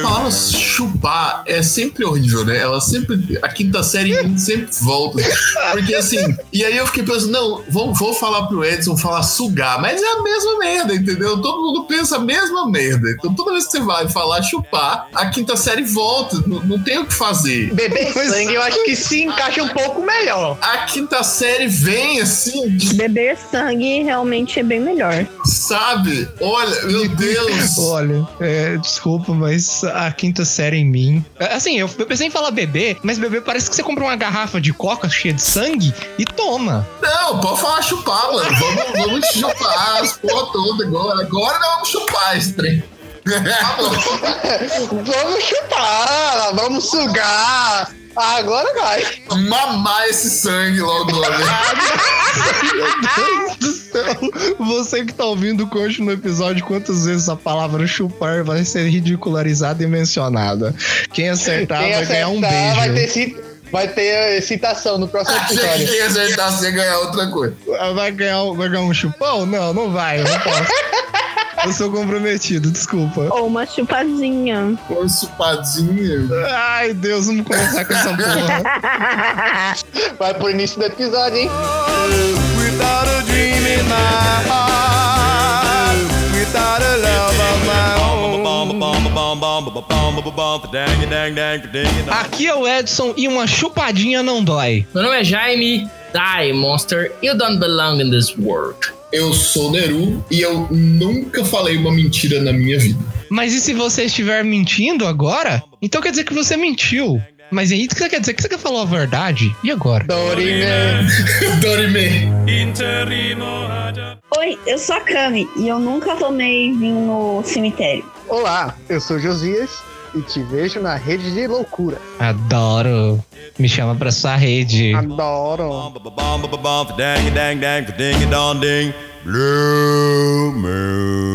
A palavra chupar é sempre horrível, né? Ela sempre. A quinta série sempre volta. Porque assim. E aí eu fiquei pensando, não, vou, vou falar pro Edson falar sugar, mas é a mesma merda, entendeu? Todo mundo pensa a mesma merda. Então toda vez que você vai falar chupar, a quinta série volta. Não, não tem o que fazer. Beber sangue eu acho que se encaixa um pouco melhor. A quinta série vem assim, de- Beber sangue realmente é bem melhor. Sabe? Olha, meu Deus. Olha, é, desculpa, mas a quinta série em mim. Assim, eu pensei em falar bebê, mas bebê parece que você compra uma garrafa de coca cheia de sangue e toma. Não, pode falar chupar, mano. Vamos, vamos chupar as porra toda agora. Agora nós vamos chupar esse trem. Vamos chupar, vamos sugar. Agora vai. Mamar esse sangue logo vez. Meu Deus do Você que tá ouvindo, conte no episódio quantas vezes a palavra chupar vai ser ridicularizada e mencionada. Quem acertar Quem vai ganhar um acertar vai ter, beijo. vai ter eh, citação no próximo episódio. ia acertar você ganhar outra coisa. Vai ganhar, vai ganhar um chupão? Não, não vai, eu não posso. Eu sou comprometido, desculpa. Ou uma chupadinha. Com chupadinha. Ai, Deus, vamos começar com essa porra. Vai pro início do episódio, hein? Without a dream in my heart, without a love of my own. Aqui é o Edson e uma chupadinha não dói. Meu nome é Jaime. Die, monster. You don't belong in this world. Eu sou Neru e eu nunca falei uma mentira na minha vida. Mas e se você estiver mentindo agora? Então quer dizer que você mentiu. Mas aí o que você quer dizer? Que você falou a verdade? E agora? Dorime. Dorime. Oi, eu sou a Cami e eu nunca tomei vinho no cemitério. Olá, eu sou Josias e te vejo na rede de loucura. Adoro. Me chama pra sua rede. Adoro. Dang, dang, dang, ding, dong, ding. Blue moon.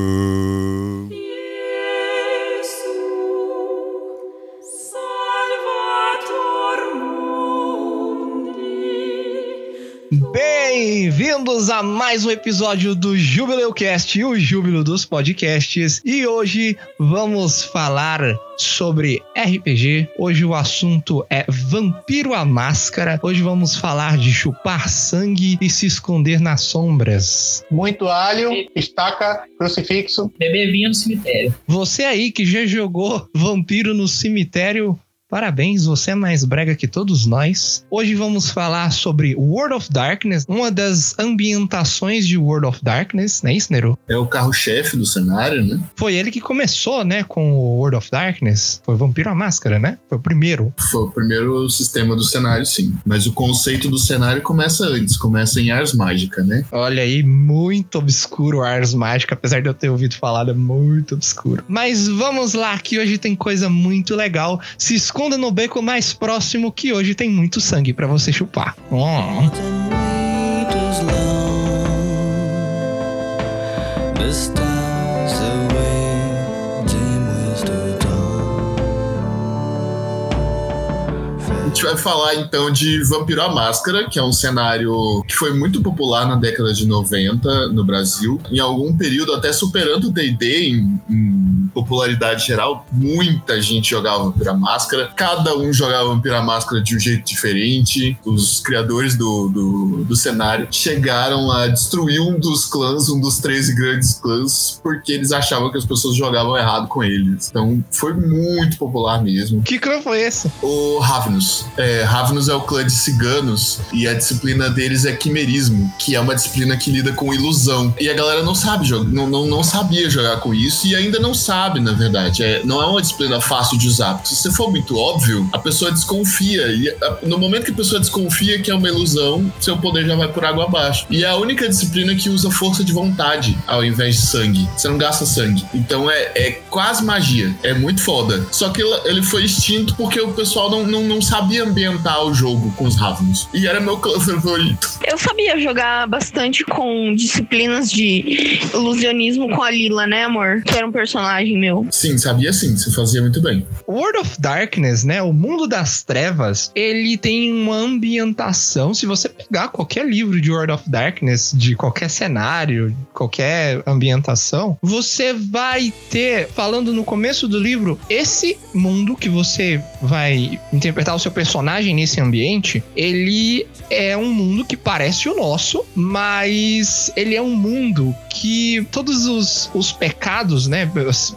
Bem-vindos a mais um episódio do Jubileu Cast, o júbilo dos podcasts. E hoje vamos falar sobre RPG. Hoje o assunto é Vampiro à Máscara. Hoje vamos falar de chupar sangue e se esconder nas sombras. Muito alho, estaca, crucifixo. Beber vinho no cemitério. Você aí que já jogou Vampiro no Cemitério, parabéns, você é mais brega que todos nós. Hoje vamos falar sobre World of Darkness, uma das ambientações de World of Darkness, não é isso, Nero? É o carro-chefe do cenário, né? Foi ele que começou, né, com o World of Darkness. Foi Vampiro à Máscara, né? Foi o primeiro. Foi o primeiro sistema do cenário, sim. Mas o conceito do cenário começa antes, começa em Ars Mágica, né? Olha aí, muito obscuro Ars Mágica, apesar de eu ter ouvido falar, é muito obscuro. Mas vamos lá, que hoje tem coisa muito legal. Se esconda no beco mais próximo, que hoje tem muito sangue pra você chupar. Hum. The stars gente vai falar então de Vampiro à Máscara, que é um cenário que foi muito popular na década de 90 no Brasil. Em algum período, até superando o DD em, em popularidade geral, muita gente jogava Vampiro à Máscara. Cada um jogava Vampiro à Máscara de um jeito diferente. Os criadores do, do, do cenário chegaram a destruir um dos clãs, um dos 13 grandes clãs, porque eles achavam que as pessoas jogavam errado com eles. Então foi muito popular mesmo Que clã foi esse? o Ravnus. É, Ravnus é o clã de ciganos e a disciplina deles é quimerismo, que é uma disciplina que lida com ilusão. E a galera não sabe jogar, não, não, não sabia jogar com isso e ainda não sabe, na verdade. É, não é uma disciplina fácil de usar. Se você for muito óbvio, a pessoa desconfia. E a- no momento que a pessoa desconfia que é uma ilusão, seu poder já vai por água abaixo. E é a única disciplina que usa força de vontade ao invés de sangue. Você não gasta sangue. Então é, é quase magia. É muito foda. Só que ele- ele foi extinto porque o pessoal não, não, não sabia ambientar o jogo com os Ravens. E era meu clã favorito. Eu sabia jogar bastante com disciplinas de ilusionismo com a Lila, né, amor? Que era um personagem personagem meu. Sim, sabia sim, você fazia muito bem. World of Darkness, né? O mundo das trevas, ele tem uma ambientação. Se você pegar qualquer livro de World of Darkness, de qualquer cenário, qualquer ambientação, você vai ter, falando no começo do livro, esse mundo que você vai interpretar o seu personagem nesse ambiente, ele é um mundo que parece o nosso, mas ele é um mundo que todos os, os pecados, né,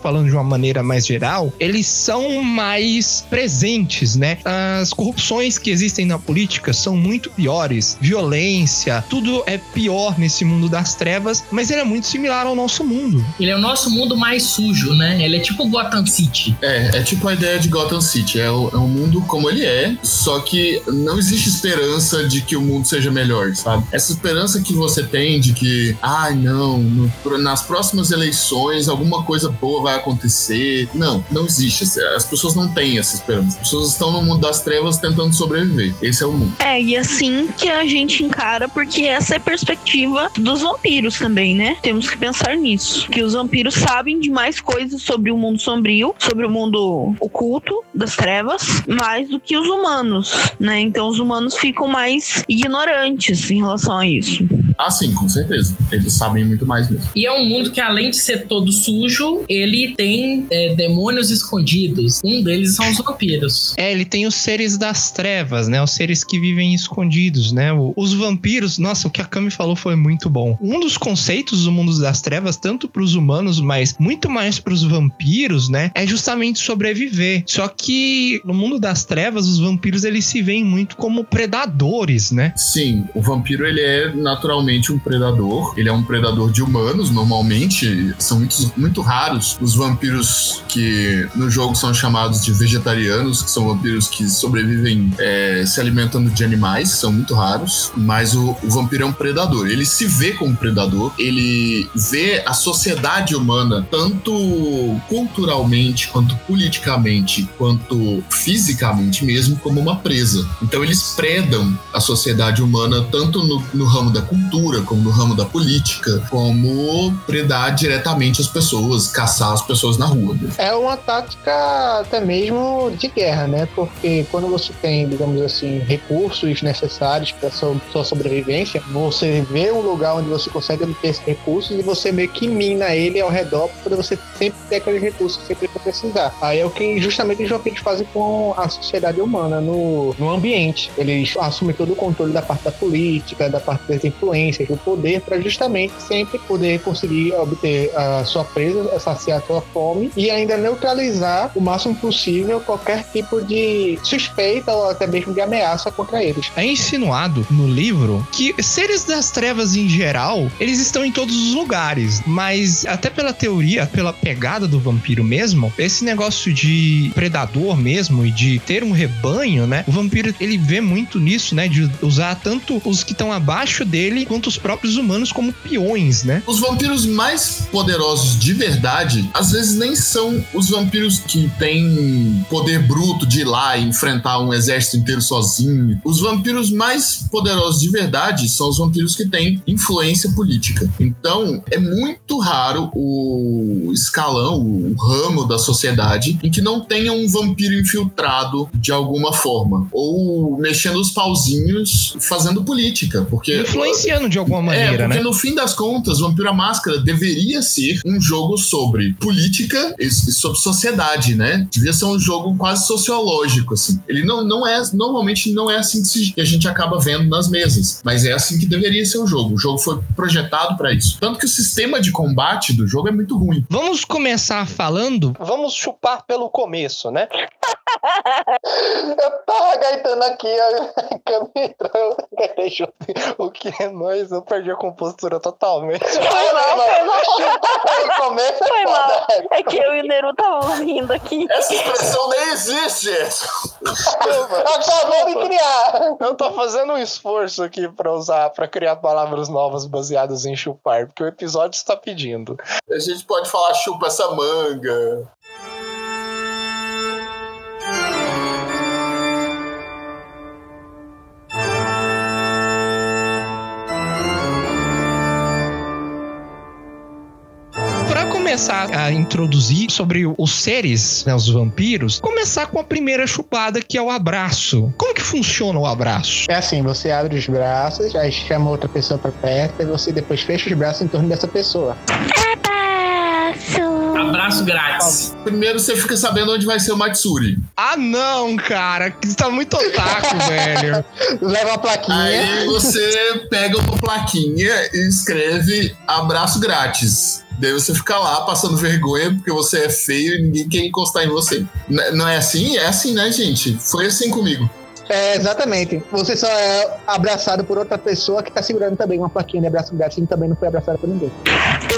falando de uma maneira mais geral, eles são mais presentes, né? As corrupções que existem na política são muito piores, violência, tudo é pior nesse mundo das trevas, mas ele é muito similar ao nosso mundo. Ele é o nosso mundo mais sujo, né? Ele é tipo Gotham City. É, é tipo a ideia de Gotham City. É, o- é um mundo como ele é, só que não existe esperança de que o mundo seja melhor, sabe? Essa esperança que você tem de que, ai não, no- nas próximas eleições alguma coisa boa vai acontecer. Não, não existe. As pessoas não têm essa esperança. As pessoas estão no mundo das trevas tentando sobreviver. Esse é o mundo. É, e assim que a gente encara, porque essa é a perspectiva dos vampiros também, né? Temos que pensar nisso. Que os vampiros sabem de mais coisas sobre o mundo sombrio, sobre o mundo oculto das trevas, mais do que os humanos, né? Então os humanos ficam mais ignorantes em relação a isso. Ah, sim, com certeza. Eles sabem muito mais mesmo. E é um mundo que, além de ser todo sujo, ele tem é, demônios escondidos. Um deles são os vampiros. É, ele tem os seres das trevas, né? Os seres que vivem escondidos, né? Os vampiros, nossa, o que a Kami falou foi muito bom. Um dos conceitos do mundo das trevas, tanto para os humanos, mas muito mais para os vampiros, né? É justamente sobreviver. Só que no mundo das trevas, os vampiros eles se veem muito como predadores, né? Sim, o vampiro ele é naturalmente um predador. Ele é um predador de humanos, normalmente. São muito, muito raros os vampiros que no jogo são chamados de vegetarianos, que são vampiros que sobrevivem é, se alimentando de animais, são muito raros. Mas o, o vampiro é um predador. Ele se vê como predador, ele vê a sociedade humana, tanto culturalmente, quanto politicamente, quanto fisicamente mesmo, como uma presa. Então eles predam a sociedade humana tanto no, no ramo da cultura, como no ramo da política, como predar diretamente as pessoas, caçar as pessoas na rua. É uma tática até mesmo de guerra, né? Porque quando você tem, digamos assim, recursos necessários para sua, sua sobrevivência, você vê um lugar onde você consegue obter esses recursos e você meio que mina ele ao redor para você sempre ter aqueles recursos que precisar. Aí é o que justamente os vampiros fazem com a sociedade humana no, no ambiente. Eles assumem todo o controle da parte da política, da parte das influências, do poder, para justamente sempre poder conseguir obter a sua presa, saciar a sua fome e ainda neutralizar o máximo possível qualquer tipo de suspeita ou até mesmo de ameaça contra eles. É insinuado no livro que seres das trevas em geral, eles estão em todos os lugares, mas até pela teoria, pela pegada do vampiro mesmo, esse negócio de predador mesmo e de ter um rebanho, né? O vampiro ele vê muito nisso, né? De usar tanto os que estão abaixo dele quanto os próprios humanos como peões, né? Os vampiros mais poderosos de verdade, às vezes nem são os vampiros que têm poder bruto de ir lá e enfrentar um exército inteiro sozinho. Os vampiros mais poderosos de verdade são os vampiros que têm influência política. Então, é muito raro o escalão, o ramo da sociedade em que não tenha um vampiro infiltrado de alguma forma ou mexendo os pauzinhos fazendo política, porque Influenciando de alguma é, maneira, porque né? no fim das contas, Vampiro à Máscara deveria ser um jogo sobre política e sobre sociedade, né? Devia ser um jogo quase sociológico, assim. Ele não, não é, normalmente não é assim que a gente acaba vendo nas mesas, mas é assim que deveria ser o jogo. O jogo foi projetado pra isso. Tanto que o sistema de combate do jogo é muito ruim. Vamos começar falando. Vamos chupar pelo começo, né? Eu tava gaitando aqui, a câmera entrou. O que é nós? Eu perdi a compostura totalmente. Foi mal, foi mal. Foi mal. É que eu e o Neru estavam rindo aqui. Essa expressão nem existe! Acabou de criar. Eu tô fazendo um esforço aqui pra usar, pra criar palavras novas baseadas em chupar, porque o episódio está pedindo. A gente pode falar chupa essa manga. Começar a introduzir sobre os seres, né, os vampiros, começar com a primeira chupada, que é o abraço. Como que funciona o abraço? É assim, você abre os braços, aí chama outra pessoa pra perto, e você depois fecha os braços em torno dessa pessoa. Abraço. Abraço grátis. Primeiro você fica sabendo onde vai ser o Matsuri. Ah, não, cara, que você tá muito otaku, velho. Leva a plaquinha. Aí você pega uma plaquinha e escreve abraço grátis. Daí você fica lá passando vergonha porque você é feio e ninguém quer encostar em você. N- não é assim? É assim, né, gente? Foi assim comigo. É, exatamente. Você só é abraçado por outra pessoa que tá segurando também uma plaquinha de abraço grátis e também não foi abraçado por ninguém.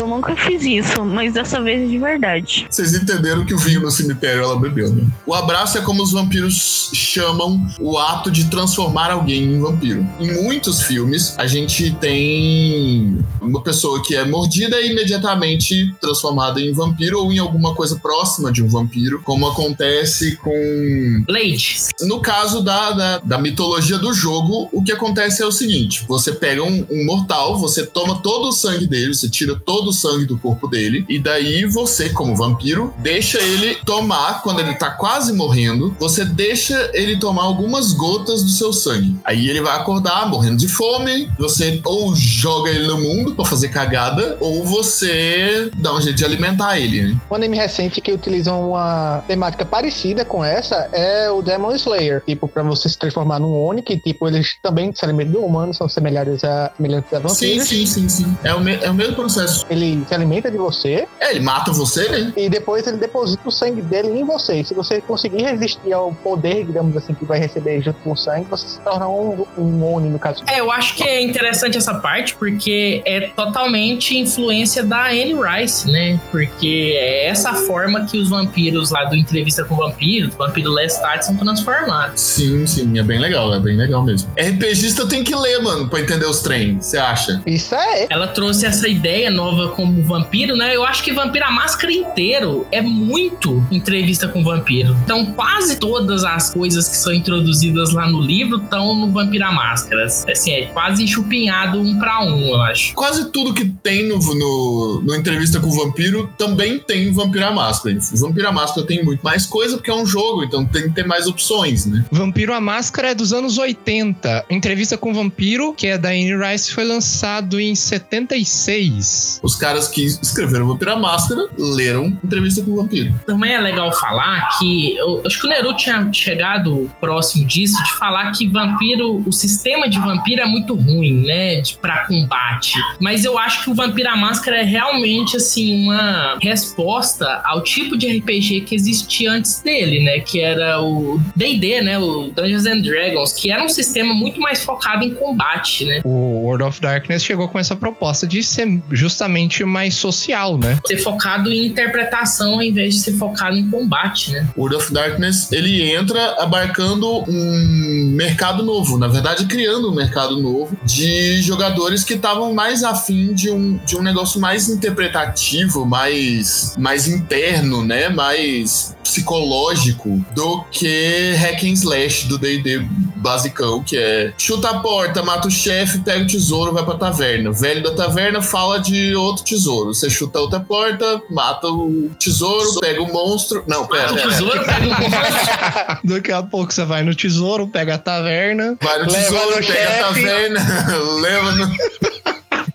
Eu nunca fiz isso, mas dessa vez é de verdade. Vocês entenderam que o vinho no cemitério ela bebeu, né? O abraço é como os vampiros chamam o ato de transformar alguém em vampiro. Em muitos filmes, a gente tem uma pessoa que é mordida e imediatamente transformada em vampiro ou em alguma coisa próxima de um vampiro, como acontece com Blade. no caso da, da, da mitologia do jogo, o que acontece é o seguinte: você pega um, um mortal, você toma todo o sangue dele, você tira todo o sangue do corpo dele, e daí você, como vampiro, deixa ele tomar quando ele tá quase morrendo, você deixa ele tomar algumas gotas do seu sangue. Aí ele vai acordar morrendo de fome, você ou joga ele no mundo pra fazer cagada, ou você dá um jeito de alimentar ele, né? Um anime recente que utiliza uma temática parecida com essa é o Demon Slayer. Tipo, pra você se transformar num Oni, que tipo, eles também se alimentam do humano, são semelhantes a, semelhantes a Sim, vampiros. sim, sim, sim. É o, me- é o mesmo processo. Ele se alimenta de você É, ele mata você, né? e depois ele deposita o sangue dele em você. E se você conseguir resistir ao poder, digamos assim, que vai receber junto com o sangue, você se torna um, um Oni, no caso. É, eu acho que é interessante essa parte porque é totalmente influência da Anne Rice, né? Porque é essa forma que os vampiros lá do Entrevista com o Vampiro, do Vampiro Lestat, são transformados. Sim, sim, é bem legal, é bem legal mesmo. RPGista tem que ler, mano, pra entender os trem, você acha? Isso é. Ela trouxe essa ideia nova como vampiro, né? Eu acho que Vampiro a Máscara inteiro é muito entrevista com vampiro. Então, quase todas as coisas que são introduzidas lá no livro estão no Vampiro a Máscara. Assim, é quase enxupinhado um pra um, eu acho. Quase tudo que tem no, no, no Entrevista com o Vampiro também tem Vampiro à Máscara. Vampiro à Máscara tem muito mais coisa porque é um jogo, então tem que ter mais opções, né? Vampiro a Máscara é dos anos 80. Entrevista com o Vampiro, que é da Anne Rice, foi lançado em 76. Os caras que escreveram Vampiro à Máscara leram Entrevista com o Vampiro. Também é legal falar que eu acho que o Neru tinha chegado próximo disso, de falar que vampiro, o sistema de vampiro é muito ruim, né? De, pra combate. Mas eu acho que o Vampiro à Máscara é realmente, assim, uma resposta ao tipo de RPG que existia antes dele, né? Que era o DD, né? O Dungeons and Dragons, que era um sistema muito mais focado em combate, né? O World of Darkness chegou com essa proposta de ser justamente mais social, né? Ser focado em interpretação ao invés de ser focado em combate, né? World of Darkness, ele entra abarcando um mercado novo, na verdade criando um mercado novo de jogadores que estavam mais afim de um, de um negócio mais interpretativo, mais, mais interno, né? Mais psicológico do que hack and slash do D&D basicão, que é chuta a porta, mata o chefe, pega o tesouro, vai pra taverna. O velho da taverna fala de outro tesouro. Você chuta a outra porta, mata o tesouro, pega o monstro. Não, pera, O pera. tesouro pega um Daqui a pouco você vai no tesouro, pega a taverna. Vai no Leva tesouro, no pega a chefe. taverna, leva no.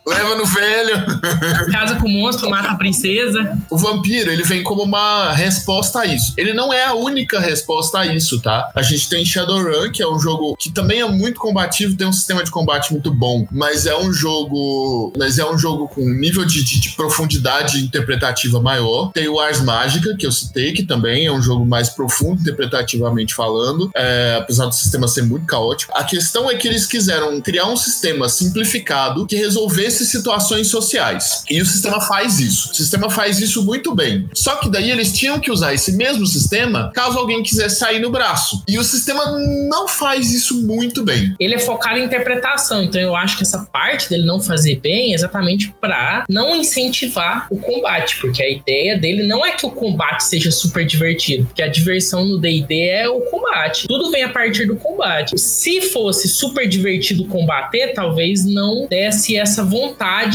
Leva no velho. casa com o monstro, mata a princesa. O vampiro, ele vem como uma resposta a isso. Ele não é a única resposta a isso, tá? A gente tem Shadowrun, que é um jogo que também é muito combativo, tem um sistema de combate muito bom, mas é um jogo, mas é um jogo com um nível de, de- de profundidade interpretativa maior. Tem o Ars Mágica, que eu citei, que também é um jogo mais profundo interpretativamente falando, é, apesar do sistema ser muito caótico. A questão é que eles quiseram criar um sistema simplificado que resolvesse situações sociais. E o sistema faz isso. O sistema faz isso muito bem. Só que daí eles tinham que usar esse mesmo sistema caso alguém quisesse sair no braço. E o sistema não faz isso muito bem. Ele é focado em interpretação, então eu acho que essa parte dele não fazer bem é exatamente pra não incentivar o combate, porque a ideia dele não é que o combate seja super divertido, porque a diversão no D&D é o combate. Tudo vem a partir do combate. Se fosse super divertido combater, talvez não desse essa vontade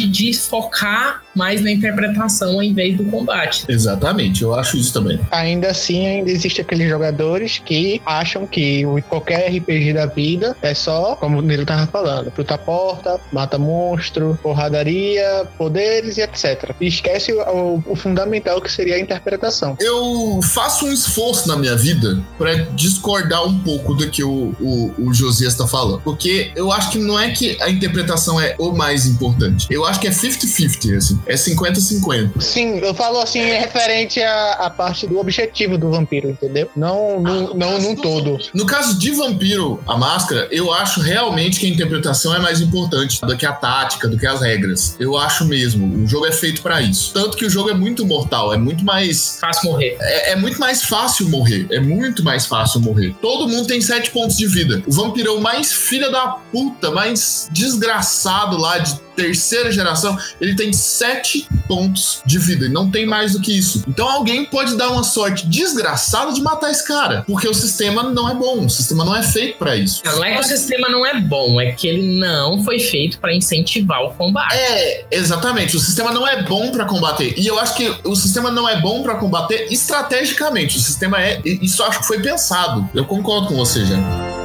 de focar mais na interpretação ao invés do combate. Exatamente, eu acho isso também. Ainda assim, ainda existe aqueles jogadores que acham que qualquer RPG da vida é só, como o Nilo tava falando, fruta porta, mata monstro, porradaria, poderes e etc. E esquece o, o- fundamental que seria a interpretação. Eu faço um esforço na minha vida pra discordar um pouco do que o, o, o Josias está falando. Porque eu acho que não é que a interpretação é o mais importante. Eu acho que é 50-50, assim. É 50-50. Sim, eu falo assim, é referente à, à parte do objetivo do vampiro, entendeu? Não, não, não num todo. No caso de Vampiro, a máscara, eu acho realmente que a interpretação é mais importante do que a tática, do que as regras. Eu acho mesmo. O jogo é feito pra isso. Tanto que o jogo é muito mortal, é muito mais Fácil morrer. é, é muito mais fácil morrer. É muito mais fácil morrer. Todo mundo tem sete pontos de vida. O vampirão mais filha da puta, mais desgraçado lá de terceira geração, ele tem sete pontos de vida. E não tem mais do que isso. Então alguém pode dar uma sorte desgraçada de matar esse cara. Porque o sistema não é bom. O sistema não é feito pra isso. Não é que o sistema não é bom, é que ele não foi feito pra incentivar o combate. É, exatamente. O sistema não é bom pra combater. E eu acho que o sistema não é bom pra combater estrategicamente. O sistema é. Isso eu acho que foi pensado. Eu concordo com você, já.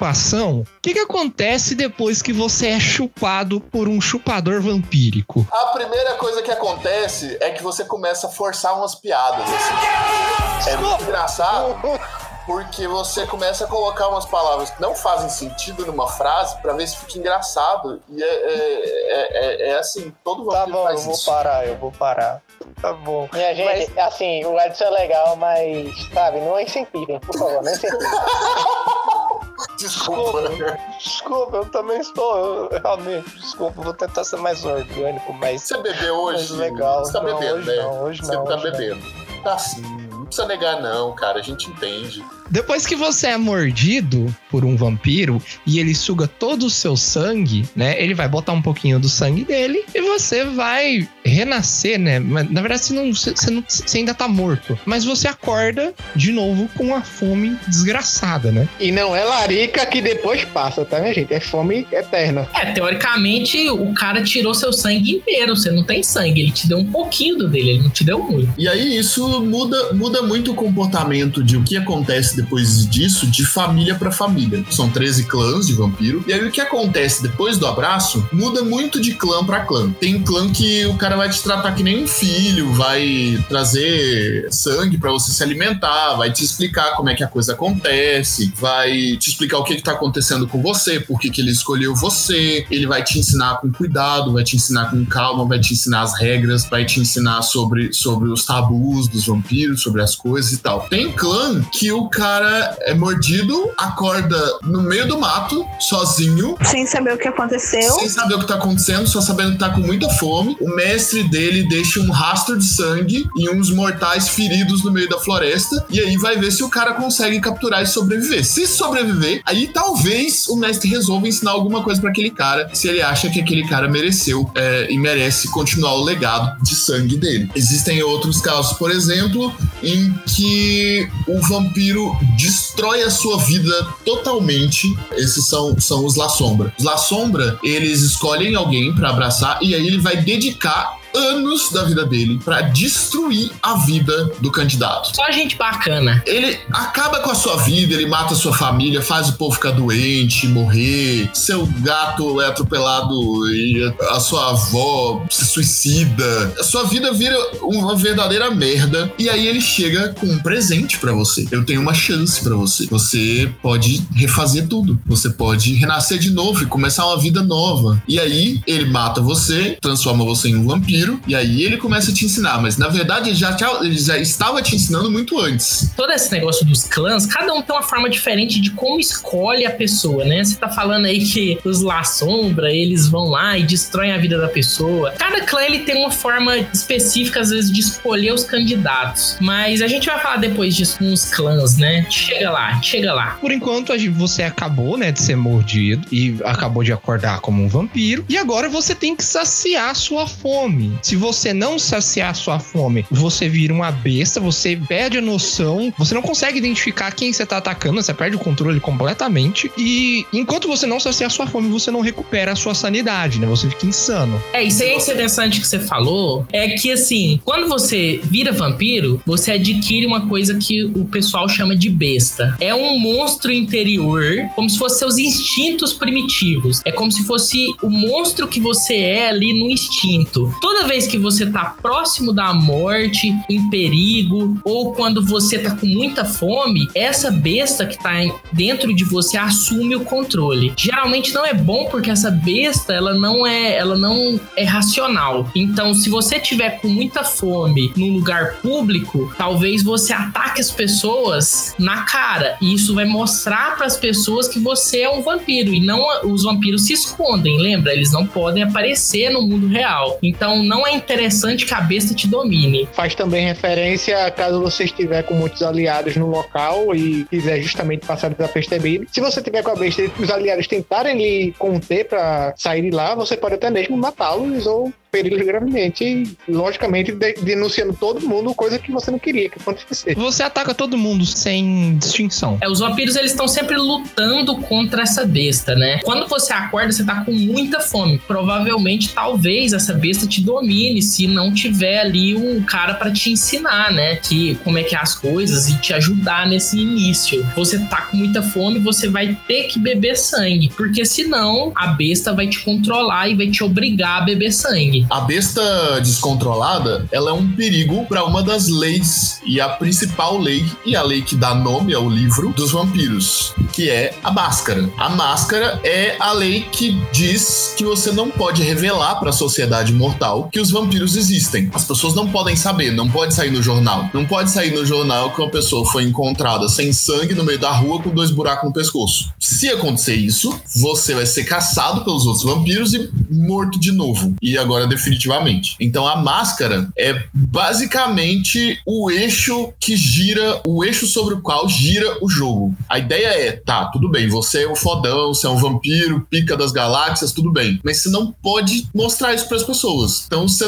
O que, que acontece depois que você é chupado por um chupador vampírico? A primeira coisa que acontece é que você começa a forçar umas piadas. Assim. É muito engraçado. Porque você começa a colocar umas palavras que não fazem sentido numa frase pra ver se fica engraçado. E é, é, é- é- é assim, todo Tá vampiro bom, eu vou isso. parar, eu vou parar. Tá bom. Minha gente, assim, o Edson é legal, mas, sabe, não incentivem, por favor, não incentivem. Desculpa. Desculpa, eu também estou. Eu, realmente, desculpa, vou tentar ser mais orgânico, mas. Você bebeu hoje? legal. Você tá não, bebendo, hoje né? não, hoje Você não. tá hoje não. bebendo. Tá assim, não precisa negar não, cara, a gente entende. Depois que você é mordido por um vampiro e ele suga todo o seu sangue, né? Ele vai botar um pouquinho do sangue dele e você vai renascer, né? Mas, Na verdade, você, não, você, você não- você ainda tá morto. Mas você acorda de novo com a fome desgraçada, né? E não é larica que depois passa, tá, minha gente? É fome eterna. É, teoricamente, o cara tirou seu sangue inteiro. Você não tem sangue. Ele te deu um pouquinho do dele, ele não te deu muito. E aí isso muda, muda muito o comportamento de o que acontece depois disso de família pra família. São 13 clãs de vampiro. E aí o que acontece depois do abraço muda muito de clã pra clã. Tem clã que o cara vai te tratar que nem um filho, vai trazer sangue pra você se alimentar, vai te explicar como é que a coisa acontece, vai te explicar o que, que tá acontecendo com você, por que, que ele escolheu você, ele vai te ensinar com cuidado, vai te ensinar com calma, vai te ensinar as regras, vai te ensinar sobre, sobre os tabus dos vampiros, sobre as coisas e tal. Tem clã que o cara é mordido, acorda no meio do mato, sozinho, Sem saber o que aconteceu. sem saber o que tá acontecendo, só sabendo que tá com muita fome. O mestre dele deixa um rastro de sangue e uns mortais feridos no meio da floresta. E aí vai ver se o cara consegue capturar e sobreviver. Se sobreviver, aí talvez o mestre resolva ensinar alguma coisa pra aquele cara, se ele acha que aquele cara mereceu é, e merece continuar o legado de sangue dele. Existem outros casos, por exemplo, em que o vampiro destrói a sua vida totalmente. Esses são, são os La Sombra. Os La Sombra, eles escolhem alguém pra abraçar e aí ele vai dedicar anos da vida dele pra destruir a vida do candidato. Só gente bacana. Ele acaba com a sua vida, ele mata a sua família, faz o povo ficar doente, morrer. Seu gato é atropelado e a sua avó se suicida. A sua vida vira uma verdadeira merda. E aí ele chega com um presente pra você. Eu tenho uma chance pra você. Você pode refazer tudo. Você pode renascer de novo e começar uma vida nova. E aí ele mata você, transforma você em um vampiro e aí ele começa a te ensinar. Mas na verdade ele já, te- ele já estava te ensinando muito antes. todo esse negócio dos clãs, cada um tem uma forma diferente de como escolhe a pessoa, né? Você tá falando aí que os La Sombra, eles vão lá e destroem a vida da pessoa. Cada clã, ele tem uma forma específica, às vezes, de escolher os candidatos. Mas a gente vai falar depois disso com os clãs, né? Chega lá, chega lá. Por enquanto, você acabou, né, de ser mordido e acabou de acordar como um vampiro. E agora você tem que saciar sua fome. Se você não saciar sua fome, você vira uma besta, você perde a noção, você não consegue identificar quem você tá atacando, você perde o controle completamente. E enquanto você não saciar sua fome, você não recupera a sua sanidade, né? Você fica insano. É, isso aí é interessante que você falou. É que, assim, quando você vira vampiro, você adquire uma coisa que o pessoal chama de besta. É um monstro interior, como se fosse seus instintos primitivos. É como se fosse o monstro que você é ali no instinto. Toda vez que você tá próximo da morte, em perigo, ou quando você tá com muita fome, essa besta que tá dentro de você assume o controle. Geralmente não é bom porque essa besta, ela não é, ela não é racional. Então, se você tiver com muita fome num lugar público, talvez você ataque as pessoas na cara. E isso vai mostrar para as pessoas que você é um vampiro e não os vampiros se escondem, lembra? Eles não podem aparecer no mundo real. Então, não é interessante que a besta te domine. Faz também referência a caso você estiver com muitos aliados no local e quiser justamente passar desapercebido. Se você tiver com a besta e os aliados tentarem lhe conter pra sair de lá, você pode até mesmo matá-los ou feri-los gravemente. E, logicamente, de- denunciando todo mundo, coisa que você não queria que acontecesse. Você ataca todo mundo sem distinção. É, os vampiros eles estão sempre lutando contra essa besta, né? Quando você acorda, você tá com muita fome. Provavelmente, talvez essa besta te domine se não tiver ali um cara pra te ensinar, né? Que como é que é as coisas e te ajudar nesse início. Você tá com muita fome, você vai ter que beber sangue, porque senão a besta vai te controlar e vai te obrigar a beber sangue. A besta descontrolada, ela é um perigo para uma das leis e a principal lei e a lei que dá nome ao livro dos vampiros, que é a máscara. A máscara é a lei que diz que você não pode revelar para a sociedade mortal que os vampiros existem. As pessoas não podem saber, não pode sair no jornal. Não pode sair no jornal que uma pessoa foi encontrada sem sangue no meio da rua com dois buracos no pescoço. Se acontecer isso, você vai ser caçado pelos outros vampiros e morto de novo. E agora definitivamente. Então a máscara é basicamente o eixo que gira, o eixo sobre o qual gira o jogo. A ideia é, tá, tudo bem, você é um fodão, você é um vampiro, pica das galáxias, tudo bem. Mas você não pode mostrar isso para as pessoas. Então você,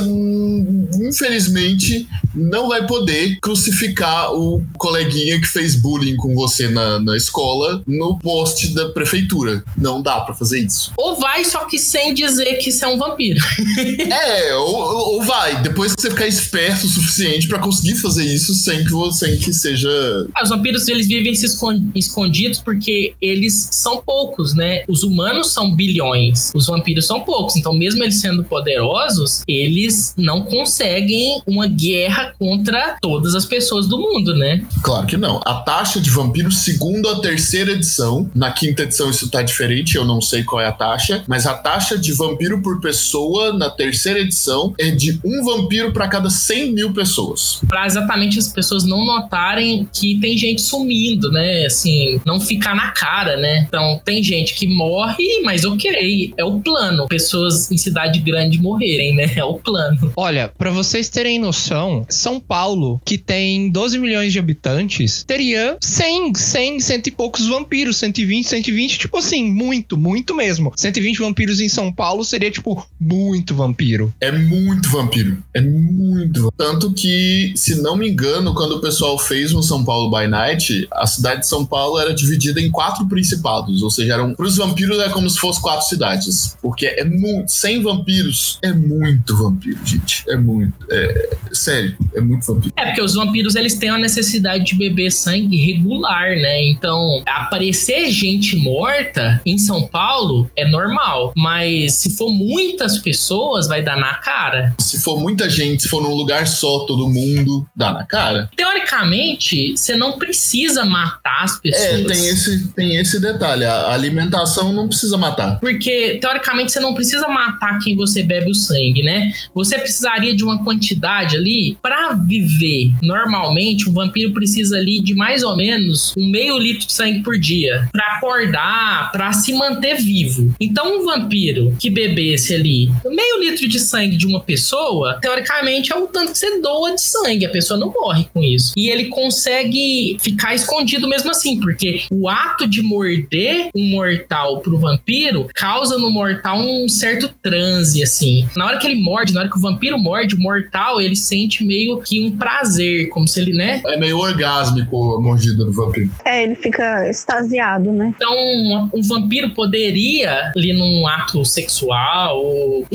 infelizmente, não vai poder crucificar o coleguinha que fez bullying com você na, na escola no poste da prefeitura. Não dá pra fazer isso. Ou vai, só que sem dizer que você é um vampiro. É, ou, ou vai, depois que você ficar esperto o suficiente pra conseguir fazer isso sem que, você, sem que seja. Ah, Os vampiros eles vivem se escon- escondidos porque eles são poucos, né? Os humanos são bilhões, os vampiros são poucos. Então, mesmo eles sendo poderosos, eles não conseguem uma guerra contra todas as pessoas do mundo, né? Claro que não. A taxa de vampiros, segundo a terceira edição, na quinta edição isso tá diferente, eu não sei qual é a taxa, mas a taxa de vampiro por pessoa na terceira edição é de um vampiro pra cada 100 mil pessoas. Pra exatamente as pessoas não notarem que tem gente sumindo, né? Assim, não ficar na cara, né? Então, tem gente que morre, mas ok, é o plano. Pessoas em cidade grande morrerem, né? É o plano. Olha, pra vocês terem noção, São Paulo, que tem 12 milhões de habitantes, teria 100, 100, cento e poucos vampiros, 120, 120, tipo assim, muito, muito mesmo. 120 vampiros em São Paulo seria, tipo, muito vampiro. É muito vampiro. É muito. Tanto que, se não me engano, quando o pessoal fez um São Paulo by Night, a cidade de São Paulo era dividida em quatro principados. Ou seja, eram, pros vampiros é como se fosse quatro cidades. Porque é muito. 100 vampiros é muito vampiro, gente. É muito. É, sério, é muito vampiro. É, porque os vampiros eles têm a necessidade de beber sangue regular, né? Então, aparecer gente morta em São Paulo é normal. Mas se for muitas pessoas, vai vai dar na cara. Se for muita gente, se for num lugar só, todo mundo, dá na cara. Teoricamente, você não precisa matar as pessoas. É, tem esse, tem esse detalhe. A alimentação não precisa matar. Porque, teoricamente, você não precisa matar quem você bebe o sangue, né? Você precisaria de uma quantidade ali para viver. Normalmente, um vampiro precisa ali de mais ou menos um meio litro de sangue por dia para acordar, para se manter vivo. Então, um vampiro que bebesse ali meio litro de sangue de uma pessoa, teoricamente é o tanto que você doa de sangue. A pessoa não morre com isso. E ele consegue ficar escondido mesmo assim, porque o ato de morder um mortal pro vampiro causa no mortal um certo transe, assim. Na hora que ele morde, na hora que o vampiro morde, o mortal, ele sente meio que um prazer, como se ele, né? É meio orgásmico a mordida do vampiro. É, ele fica extasiado, né? Então, um, um vampiro poderia, ali num ato sexual, ou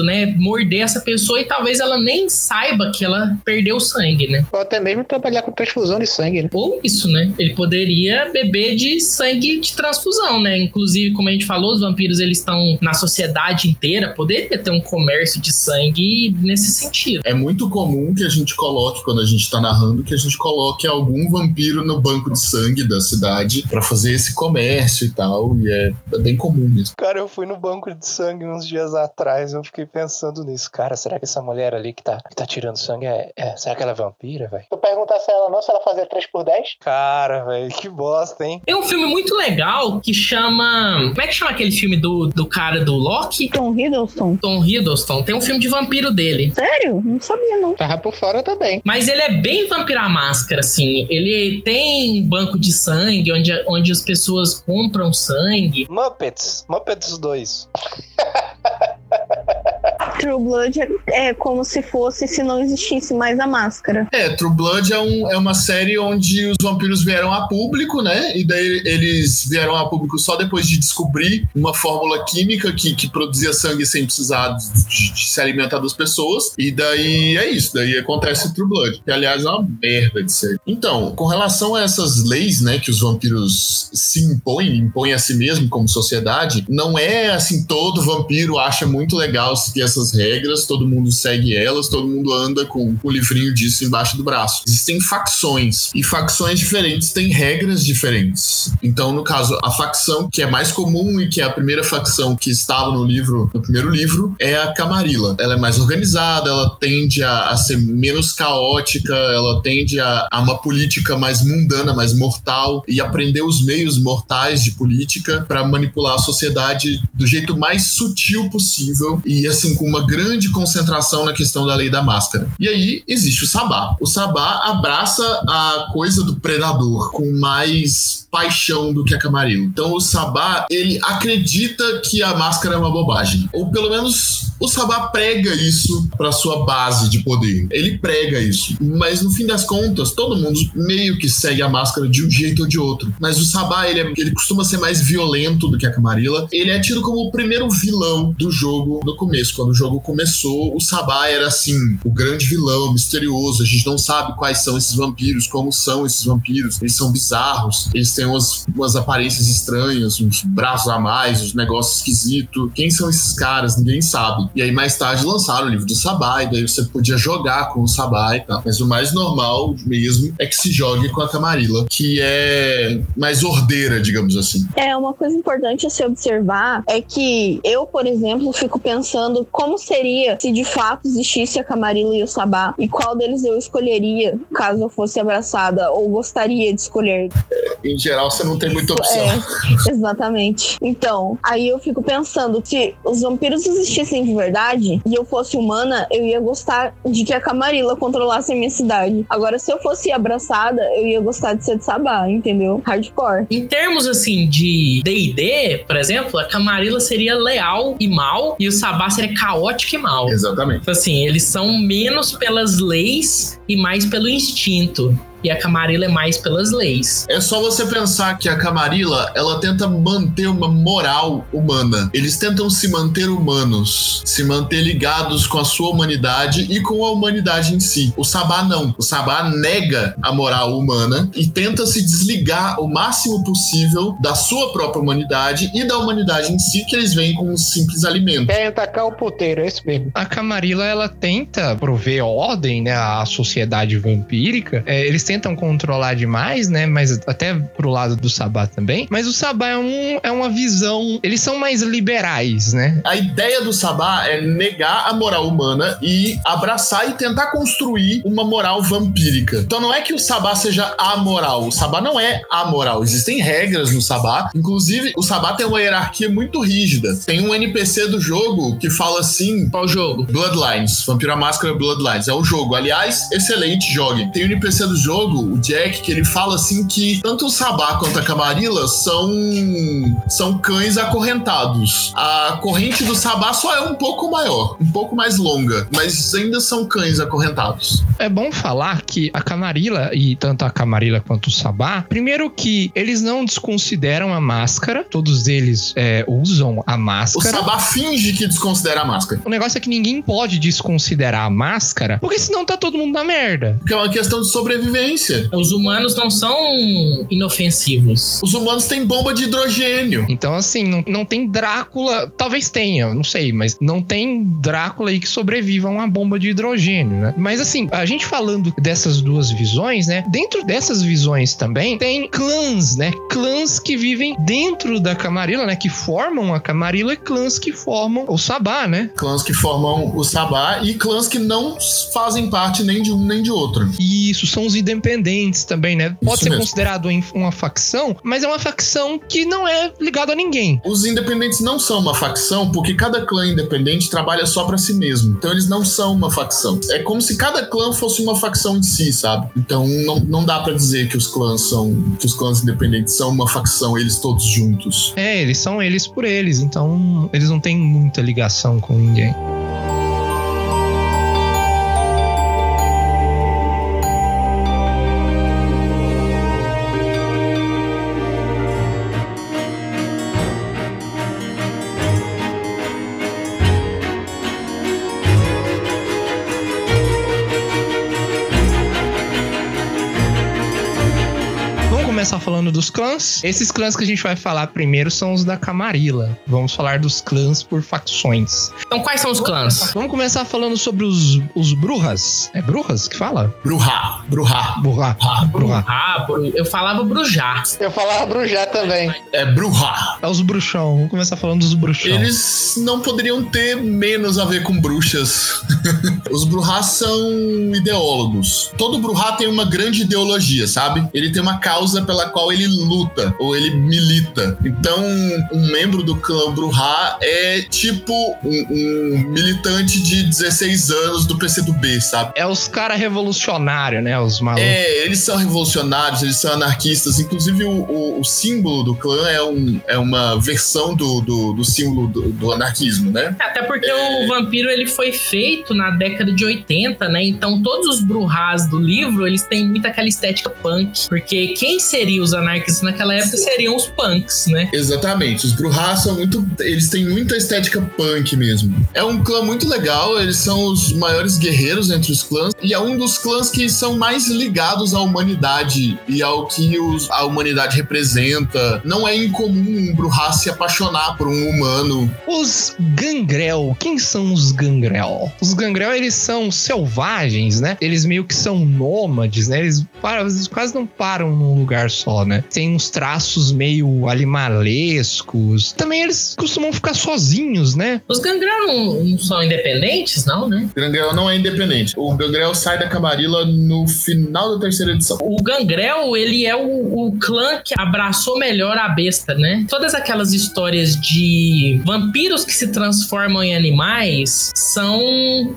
né? Morder essa pessoa e talvez ela nem saiba que ela perdeu sangue, né? Ou até mesmo trabalhar com transfusão de sangue, né? Ou isso, né? Ele poderia beber de sangue de transfusão, né? Inclusive, como a gente falou, os vampiros eles estão na sociedade inteira, poderia ter um comércio de sangue nesse sentido. É muito comum que a gente coloque, quando a gente tá narrando, que a gente coloque algum vampiro no banco de sangue da cidade pra fazer esse comércio e tal. E é, é bem comum mesmo. Cara, eu fui no banco de sangue uns dias atrás, eu fiquei pensando nisso. Cara, será que essa mulher ali que tá, que tá tirando sangue é, é- Será que ela é vampira, velho? Tu perguntasse a ela não se ela fazia 3 por 10 Cara, velho, que bosta, hein? Tem um filme muito legal que chama. Como é que chama aquele filme do, do cara do Loki? Tom Hiddleston. Tom Hiddleston. Tem um filme de vampiro dele. Sério? Não sabia, não. Tava por fora também. Mas ele é bem vampira máscara, assim. Ele tem um banco de sangue onde, onde as pessoas compram sangue. Muppets. Muppets 2. True Blood é, é como se fosse se não existisse mais a máscara. É, True Blood é, um- é uma série onde os vampiros vieram a público, né? E daí eles vieram a público só depois de descobrir uma fórmula química que, que produzia sangue sem precisar de, de se alimentar das pessoas. E daí é isso, daí acontece True Blood. Que, aliás, é uma merda de série. Então, com relação a essas leis, né, que os vampiros se impõem, impõem a si mesmo como sociedade, não é assim, todo vampiro acha muito legal seguir essas regras, todo mundo segue elas, todo mundo anda com o livrinho disso embaixo do braço. Existem facções, e facções diferentes têm regras diferentes. Então, no caso, a facção que é mais comum e que é a primeira facção que estava no livro, no primeiro livro, é a Camarilla. Ela é mais organizada, ela tende a, a ser menos caótica, ela tende a, a uma política mais mundana, mais mortal, e aprender os meios mortais de política para manipular a sociedade do jeito mais sutil possível e assim com uma grande concentração na questão da lei da máscara. E aí existe o Sabá. O Sabá abraça a coisa do predador com mais paixão do que a Camarilla. Então o Sabá, ele acredita que a máscara é uma bobagem. Ou pelo menos o Sabá prega isso para sua base de poder. Ele prega isso. Mas no fim das contas, todo mundo meio que segue a máscara de um jeito ou de outro. Mas o Sabá, ele, é- ele costuma ser mais violento do que a Camarilla. Ele é tido como o primeiro vilão do jogo no começo. Quando o jogo começou, o Sabá era assim, o grande vilão, misterioso. A gente não sabe quais são esses vampiros, como são esses vampiros. Eles são bizarros, eles têm umas, umas aparências estranhas, uns braços a mais, uns negócios esquisitos. Quem são esses caras? Ninguém sabe. E aí mais tarde lançaram o livro do Sabá, e daí você podia jogar com o Sabá e tal. Mas o mais normal mesmo é que se jogue com a Camarilla, que é mais ordeira, digamos assim. É, uma coisa importante a se observar é que eu, por exemplo, fico pensando como seria se de fato existisse a Camarilla e o Sabá e qual deles eu escolheria caso eu fosse abraçada ou gostaria de escolher. Em geral, você não tem muita opção. É, exatamente. Então, aí eu fico pensando, se os vampiros existissem de verdade e eu fosse humana, eu ia gostar de que a Camarilla controlasse a minha cidade. Agora, se eu fosse abraçada, eu ia gostar de ser de Sabá, entendeu? Hardcore. Em termos assim de D&D, por exemplo, a Camarilla seria leal e mal e o Sabá seria caótico e mal. Exatamente. Tipo assim, eles são menos pelas leis e mais pelo instinto. E a Camarilla é mais pelas leis. É só você pensar que a Camarilla, ela tenta manter uma moral humana. Eles tentam se manter humanos, se manter ligados com a sua humanidade e com a humanidade em si. O Sabá não. O Sabá nega a moral humana e tenta se desligar o máximo possível da sua própria humanidade e da humanidade em si, que eles veem como um simples alimento. Querem atacar o puteiro, é isso mesmo. A Camarilla, ela tenta prover ordem, né, à sociedade vampírica. É, eles tentam controlar demais, né, mas até pro lado do Sabá também. Mas o Sabá é, um, é uma visão... Eles são mais liberais, né? A ideia do Sabá é negar a moral humana e abraçar e tentar construir uma moral vampírica. Então não é que o Sabá seja amoral. O Sabá não é amoral. Existem regras no Sabá. Inclusive, o Sabá tem uma hierarquia muito rígida. Tem um NPC do jogo que fala assim: Qual jogo? Bloodlines, Vampiro à Máscara Bloodlines. É o jogo. Aliás, excelente, jogue. Tem um NPC do jogo, o Jack, que ele fala assim que tanto o Sabá quanto a Camarilla são, são cães acorrentados. A corrente do Sabá só é um pouco maior, um pouco mais longa, mas ainda são cães acorrentados. É bom falar que a Camarilla, e tanto a Camarilla quanto o Sabá, primeiro que eles não desconsideram a máscara, todos eles é, usam a O máscara. Sabá finge que desconsidera a máscara. O negócio é que ninguém pode desconsiderar a máscara, porque senão tá todo mundo na merda. Porque é uma questão de sobrevivência. Os humanos não são inofensivos. Os humanos têm bomba de hidrogênio. Então, assim, não, não tem Drácula. Talvez tenha, não sei, mas não tem Drácula aí que sobreviva a uma bomba de hidrogênio, né? Mas, assim, a gente falando dessas duas visões, né? Dentro dessas visões também tem clãs, né? Clãs que vivem dentro da Camarilla, né? Que formam a Camarilla e clãs que formam o Sabá, né? Clãs que formam o Sabá e clãs que não fazem parte nem de um nem de outro. E isso são os independentes também, né? Pode Isso ser mesmo. considerado uma facção, mas é uma facção que não é ligada a ninguém. Os independentes não são uma facção porque cada clã independente trabalha só pra si mesmo. Então eles não são uma facção. É como se cada clã fosse uma facção em si, sabe? Então não, não dá pra dizer que os clãs são que os clãs independentes são uma facção eles todos juntos. É, eles são eles por eles, então eles não têm muita ligação com ninguém. Dos clãs. Esses clãs que a gente vai falar primeiro são os da Camarilla. Vamos falar dos clãs por facções. Então, quais são os clãs? Vamos começar falando sobre os, os Brujas. É Brujas que fala? Bruhá, Bruhá. Bruja. Bruja. Ah, eu falava Brujá. Eu falava Brujá também. É Bruhá. É os bruxão. Vamos começar falando dos bruxão. Eles não poderiam ter menos a ver com bruxas. Os Bruhá são ideólogos. Todo Bruhá tem uma grande ideologia, sabe? Ele tem uma causa pela qual ele luta ou ele milita. Então, um membro do clã Bruhá é tipo um, um militante de 16 anos do PCdoB, sabe? É os caras revolucionários, né? Os malucos. É, eles são revolucionários, eles são anarquistas. Inclusive, o, o- o símbolo do clã é, um, é uma versão do, do, do símbolo do, do anarquismo, né? Até porque o vampiro ele foi feito na década de 80, né? Então todos os Bruhás do livro, eles têm muito aquela estética punk. Porque quem seria os anarquistas naquela época seriam os punks, né? Exatamente. Os Bruhá são muito. Eles têm muita estética punk mesmo. É um clã muito legal, eles são os maiores guerreiros entre os clãs. E é um dos clãs que são mais ligados à humanidade e ao que os- a humanidade representa. Não é incomum um Bruhá se apaixonar por um humano. Os gangrel. Quem são os gangrel? Os gangrel, eles são selvagens, né? Eles meio que são nômades, né? Eles, param, eles quase não param num lugar só, né? Tem uns traços meio animalescos. Também eles costumam ficar sozinhos, né? Os Gangrel não, não são independentes, não, né? Gangrel não é independente. O Gangrel sai da Camarilla no final da terceira edição. O Gangrel, ele é o, o clã que abraçou melhor a besta, né? Todas aquelas histórias de vampiros que se transformam em animais são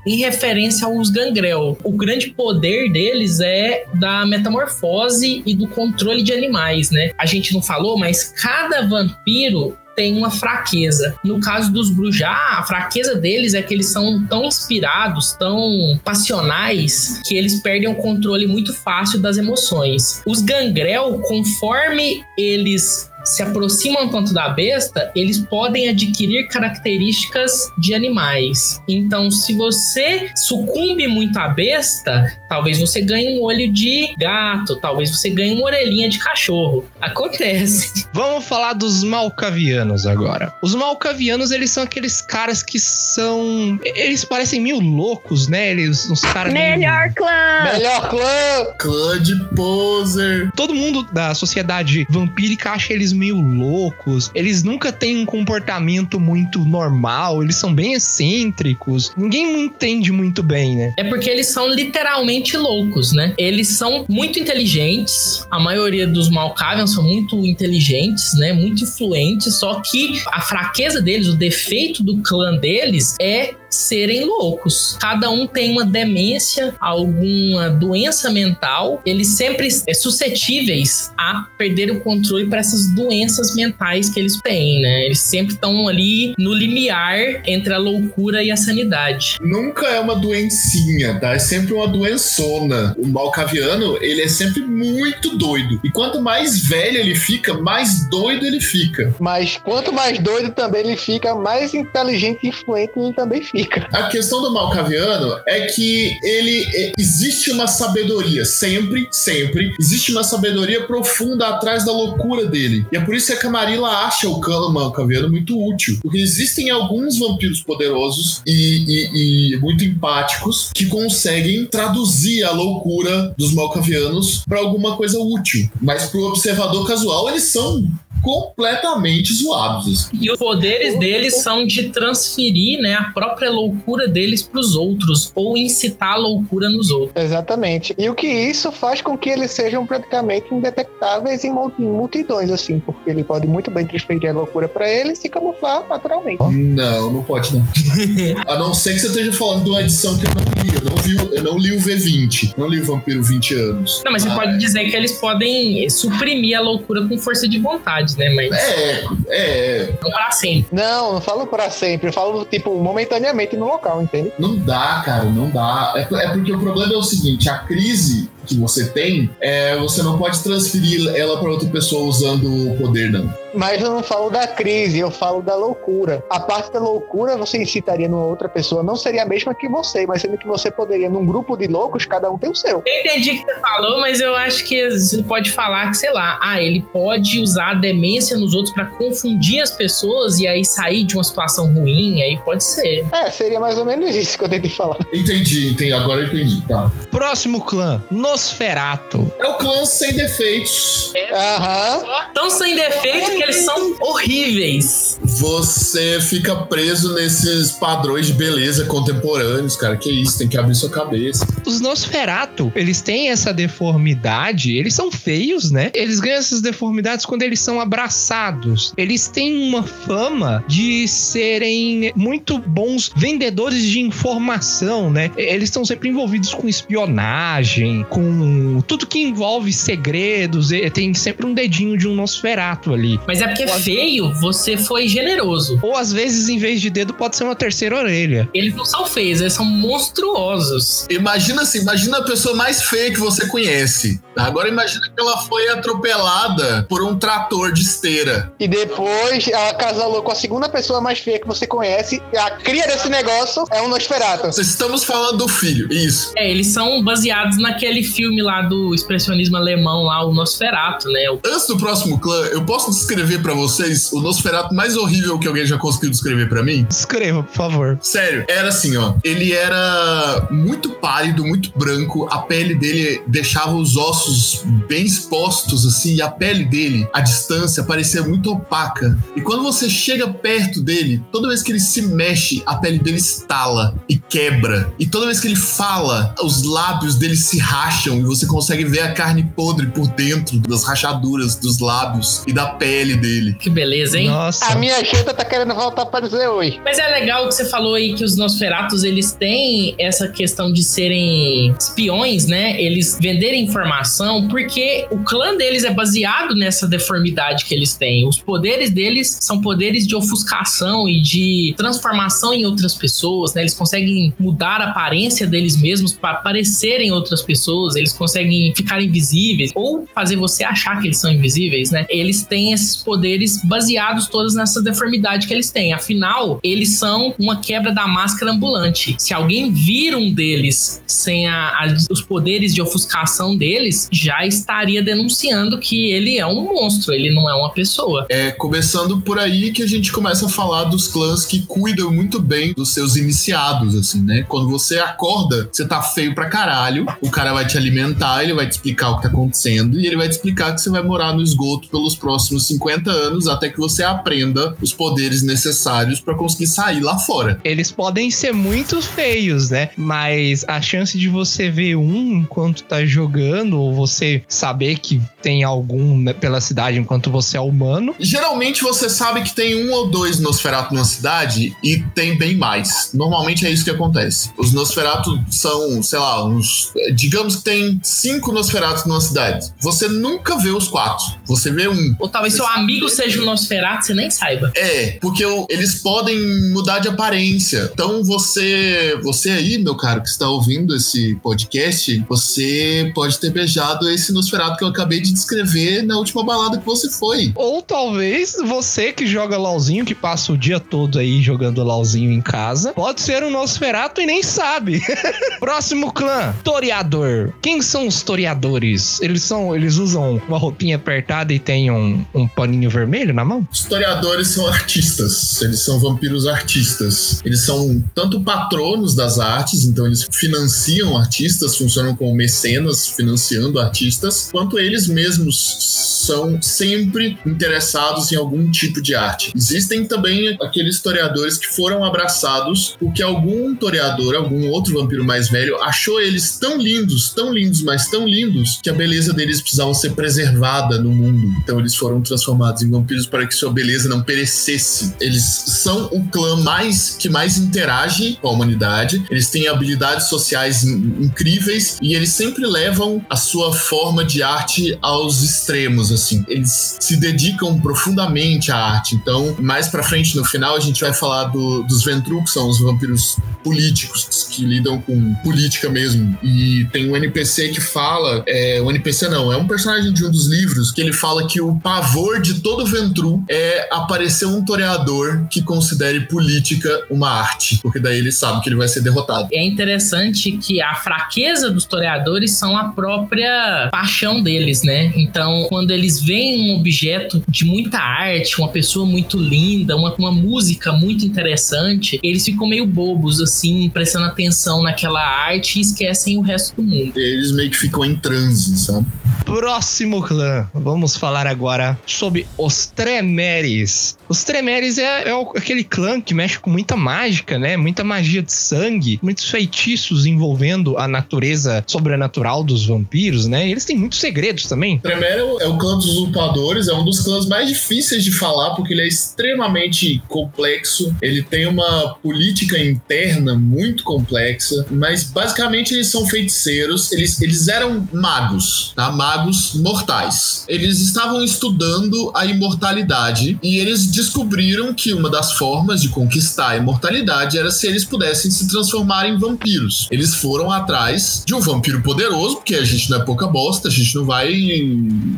em referência aos Gangrel. O grande poder deles é da metamorfose e do controle de animais, né? A gente não falou, mas cada vampiro têm uma fraqueza. No caso dos Brujá, a fraqueza deles é que eles são tão inspirados, tão passionais, que eles perdem o controle muito fácil das emoções. Os Gangrel, conforme eles se aproximam tanto da besta, eles podem adquirir características de animais. Então, se você sucumbe muito à besta, talvez você ganhe um olho de gato, talvez você ganhe uma orelhinha de cachorro. Acontece. Vamos falar dos malcavianos agora. Os malcavianos, eles são aqueles caras que são. Eles parecem meio loucos, né? Eles, uns caras. meio- Melhor clã! Melhor clã! Clã de poser. Todo mundo da sociedade vampírica acha eles meio loucos. Eles nunca têm um comportamento muito normal. Eles são bem excêntricos. Ninguém entende muito bem, né? É porque eles são literalmente loucos, né? Eles são muito inteligentes. A maioria dos Malkavians são muito inteligentes, né? Muito influentes. Só que a fraqueza deles, o defeito do clã deles é serem loucos. Cada um tem uma demência, alguma doença mental. Eles sempre é suscetíveis a perder o controle para essas doenças mentais que eles têm, né? Eles sempre estão ali no limiar entre a loucura e a sanidade. Nunca é uma doencinha, tá? É sempre uma doençona. O malcaviano, ele é sempre muito doido. E quanto mais velho ele fica, mais doido ele fica. Mas quanto mais doido também ele fica, mais inteligente e influente ele também fica. A questão do malcaviano é que ele é, existe uma sabedoria, sempre, sempre, existe uma sabedoria profunda atrás da loucura dele. E é por isso que a Camarilla acha o clã malcaviano muito útil. Porque existem alguns vampiros poderosos e, e- e muito empáticos que conseguem traduzir a loucura dos malcavianos para alguma coisa útil. Mas pro observador casual, eles são completamente zoados. E os poderes deles são de transferir né, a própria loucura deles para os outros, ou incitar a loucura nos outros. Exatamente. E o que isso faz com que eles sejam praticamente indetectáveis em mul- em multidões, assim, porque ele pode muito bem transferir a loucura pra ele e se camuflar naturalmente. Não, não pode não. A não ser que você esteja falando de uma edição que eu não li. Eu não, vi, eu não li o V20. Não li o Vampiro 20 anos. Não, mas você Ah, pode dizer que eles podem suprimir a loucura com força de vontade, né? Mas É, é. não para sempre. Não, não falo pra sempre, eu falo, tipo, momentaneamente no local, entende? Não dá, cara, não dá. É, é porque o problema é o seguinte: a crise que você tem, é, você não pode transferir ela para outra pessoa usando o poder, não. Mas eu não falo da crise, eu falo da loucura. A parte da loucura você incitaria numa outra pessoa, não seria a mesma que você, mas sendo que você poderia, num grupo de loucos, cada um tem o seu. Eu entendi o que você falou, mas eu acho que você pode falar que, sei lá, ah, ele pode usar a demência nos outros para confundir as pessoas e aí sair de uma situação ruim, aí pode ser. É, seria mais ou menos isso que eu tentei falar. Entendi, entendi. Agora eu entendi, tá. Próximo clã, Nosferato. É o clã sem defeitos. Aham. Tão sem defeito que eles são horríveis. Você fica preso nesses padrões de beleza contemporâneos, cara. Que isso, tem que abrir sua cabeça. Os Nosferato, eles têm essa deformidade, eles são feios, né? Eles ganham essas deformidades quando eles são abraçados. Eles têm uma fama de serem muito bons vendedores de informação, né? Eles estão sempre envolvidos com espionagem, com tudo que envolve segredos. E Tem sempre um dedinho de um Nosferato ali. Mas é porque feio, você foi generoso. Ou às vezes, em vez de dedo, pode ser uma terceira orelha. Eles não são feios, eles são monstruosos. Imagina assim, imagina a pessoa mais feia que você conhece. Agora imagina que ela foi atropelada por um trator de esteira. E depois ela casalou com a segunda pessoa mais feia que você conhece. E a cria desse negócio é um Nosferatu. Estamos falando do filho, isso. É, eles são baseados naquele filme lá do expressionismo alemão, lá, o Nosferatu, né? Antes do próximo clã, eu posso descrever pra vocês o Nosferatu mais horrível que alguém já conseguiu descrever pra mim? Escreva, por favor. Sério, era assim, ó. Ele era muito pálido, muito branco. A pele dele deixava os ossos bem expostos, assim. E a pele dele, à distância, parecia muito opaca. E quando você chega perto dele, toda vez que ele se mexe, a pele dele estala e quebra. E toda vez que ele fala, os lábios dele se racham e você consegue ver a carne podre por dentro das rachaduras dos lábios e da pele dele. Que beleza, hein? Nossa. A minha janta tá querendo voltar pra dizer oi. Mas é legal que você falou aí que os Nosferatos, eles têm essa questão de serem espiões, né? Eles venderem informação, porque o clã deles é baseado nessa deformidade que eles têm. Os poderes deles são poderes de ofuscação e de transformação em outras pessoas, né? Eles conseguem mudar a aparência deles mesmos para parecerem outras pessoas, eles conseguem ficar invisíveis ou fazer você achar que eles são invisíveis, né? Eles têm esses poderes baseados todos nessa deformidade que eles têm. Afinal, eles são uma quebra da máscara ambulante. Se alguém vir um deles sem a- a- os poderes de ofuscação deles, já estaria denunciando que ele é um monstro, ele não é uma pessoa. É começando por aí que a gente começa a falar dos clãs que cuidam muito bem dos seus iniciados, assim, né? Quando você acorda, você tá feio pra caralho, o cara vai te alimentar, ele vai te explicar o que tá acontecendo e ele vai te explicar que você vai morar no esgoto pelos próximos 50 anos até que você aprenda os poderes necessários pra conseguir sair lá fora. Eles podem ser muito feios, né? Mas a chance de você ver um enquanto tá jogando, ou você saber que tem algum né, pela cidade enquanto você é humano, Geralmente você sabe que tem um ou dois Nosferatu numa cidade e tem bem mais. Normalmente é isso que acontece. Os Nosferatu são, sei lá, uns. Digamos que tem cinco Nosferatu numa cidade. Você nunca vê os quatro. Você vê um. Ou talvez seu amigo seja um Nosferatu, você nem saiba. É, porque o- eles podem mudar de aparência. Então você, você aí, meu caro, que está ouvindo esse podcast, você pode ter beijado esse Nosferatu que eu acabei de descrever na última balada que você foi. ou talvez você que joga LOLzinho, que passa o dia todo aí jogando LOLzinho em casa, pode ser um Nosferato e nem sabe. Próximo clã, Toreador. Quem são os Toreadores? Eles são, eles usam uma roupinha apertada e tem um, um paninho vermelho na mão? Historiadores são artistas, eles são vampiros artistas. Eles são tanto patronos das artes, então eles financiam artistas, funcionam como mecenas, financiando artistas, quanto eles mesmos são sempre interessados em algum tipo de arte. Existem também aqueles historiadores que foram abraçados porque algum toreador, algum outro vampiro mais velho, achou eles tão lindos, tão lindos, mas tão lindos, que a beleza deles precisava ser preservada no mundo. Então eles foram transformados em vampiros para que sua beleza não perecesse. Eles são o clã mais que mais interage com a humanidade. Eles têm habilidades sociais in- incríveis e eles sempre levam a sua forma de arte aos extremos, assim. Eles se dedicam profundamente à arte. Então, mais pra frente no final a gente vai falar do- dos Ventru, que são os vampiros políticos que lidam com política mesmo. E tem um NPC que fala, é, um NPC não, é um personagem de um dos livros que ele fala que o pavor de todo Ventru é aparecer um toreador que considere política uma arte, porque daí ele sabe que ele vai ser derrotado. É interessante que a fraqueza dos toreadores são a própria paixão deles, né? Então, quando eles veem um objeto de muita arte, uma pessoa muito linda, uma, uma música muito interessante, eles ficam meio bobos, assim, prestando atenção naquela arte e esquecem o resto do mundo. Eles meio que ficam em transe, sabe? Próximo clã. Vamos falar agora sobre os Tremeres. Os Tremeres é, é aquele clã que mexe com muita mágica, né? Muita magia de sangue, muitos feitiços envolvendo a natureza sobrenatural dos vampiros, né? E eles têm muitos segredos também. Tremere é o- é o dos usurpadores, é um dos clãs mais difíceis de falar, porque ele é extremamente complexo, ele tem uma política interna muito complexa, mas basicamente eles são feiticeiros, eles, eles eram magos, tá? Magos mortais. Eles estavam estudando a imortalidade e eles descobriram que uma das formas de conquistar a imortalidade era se eles pudessem se transformar em vampiros. Eles foram atrás de um vampiro poderoso, porque a gente não é pouca bosta, a gente não vai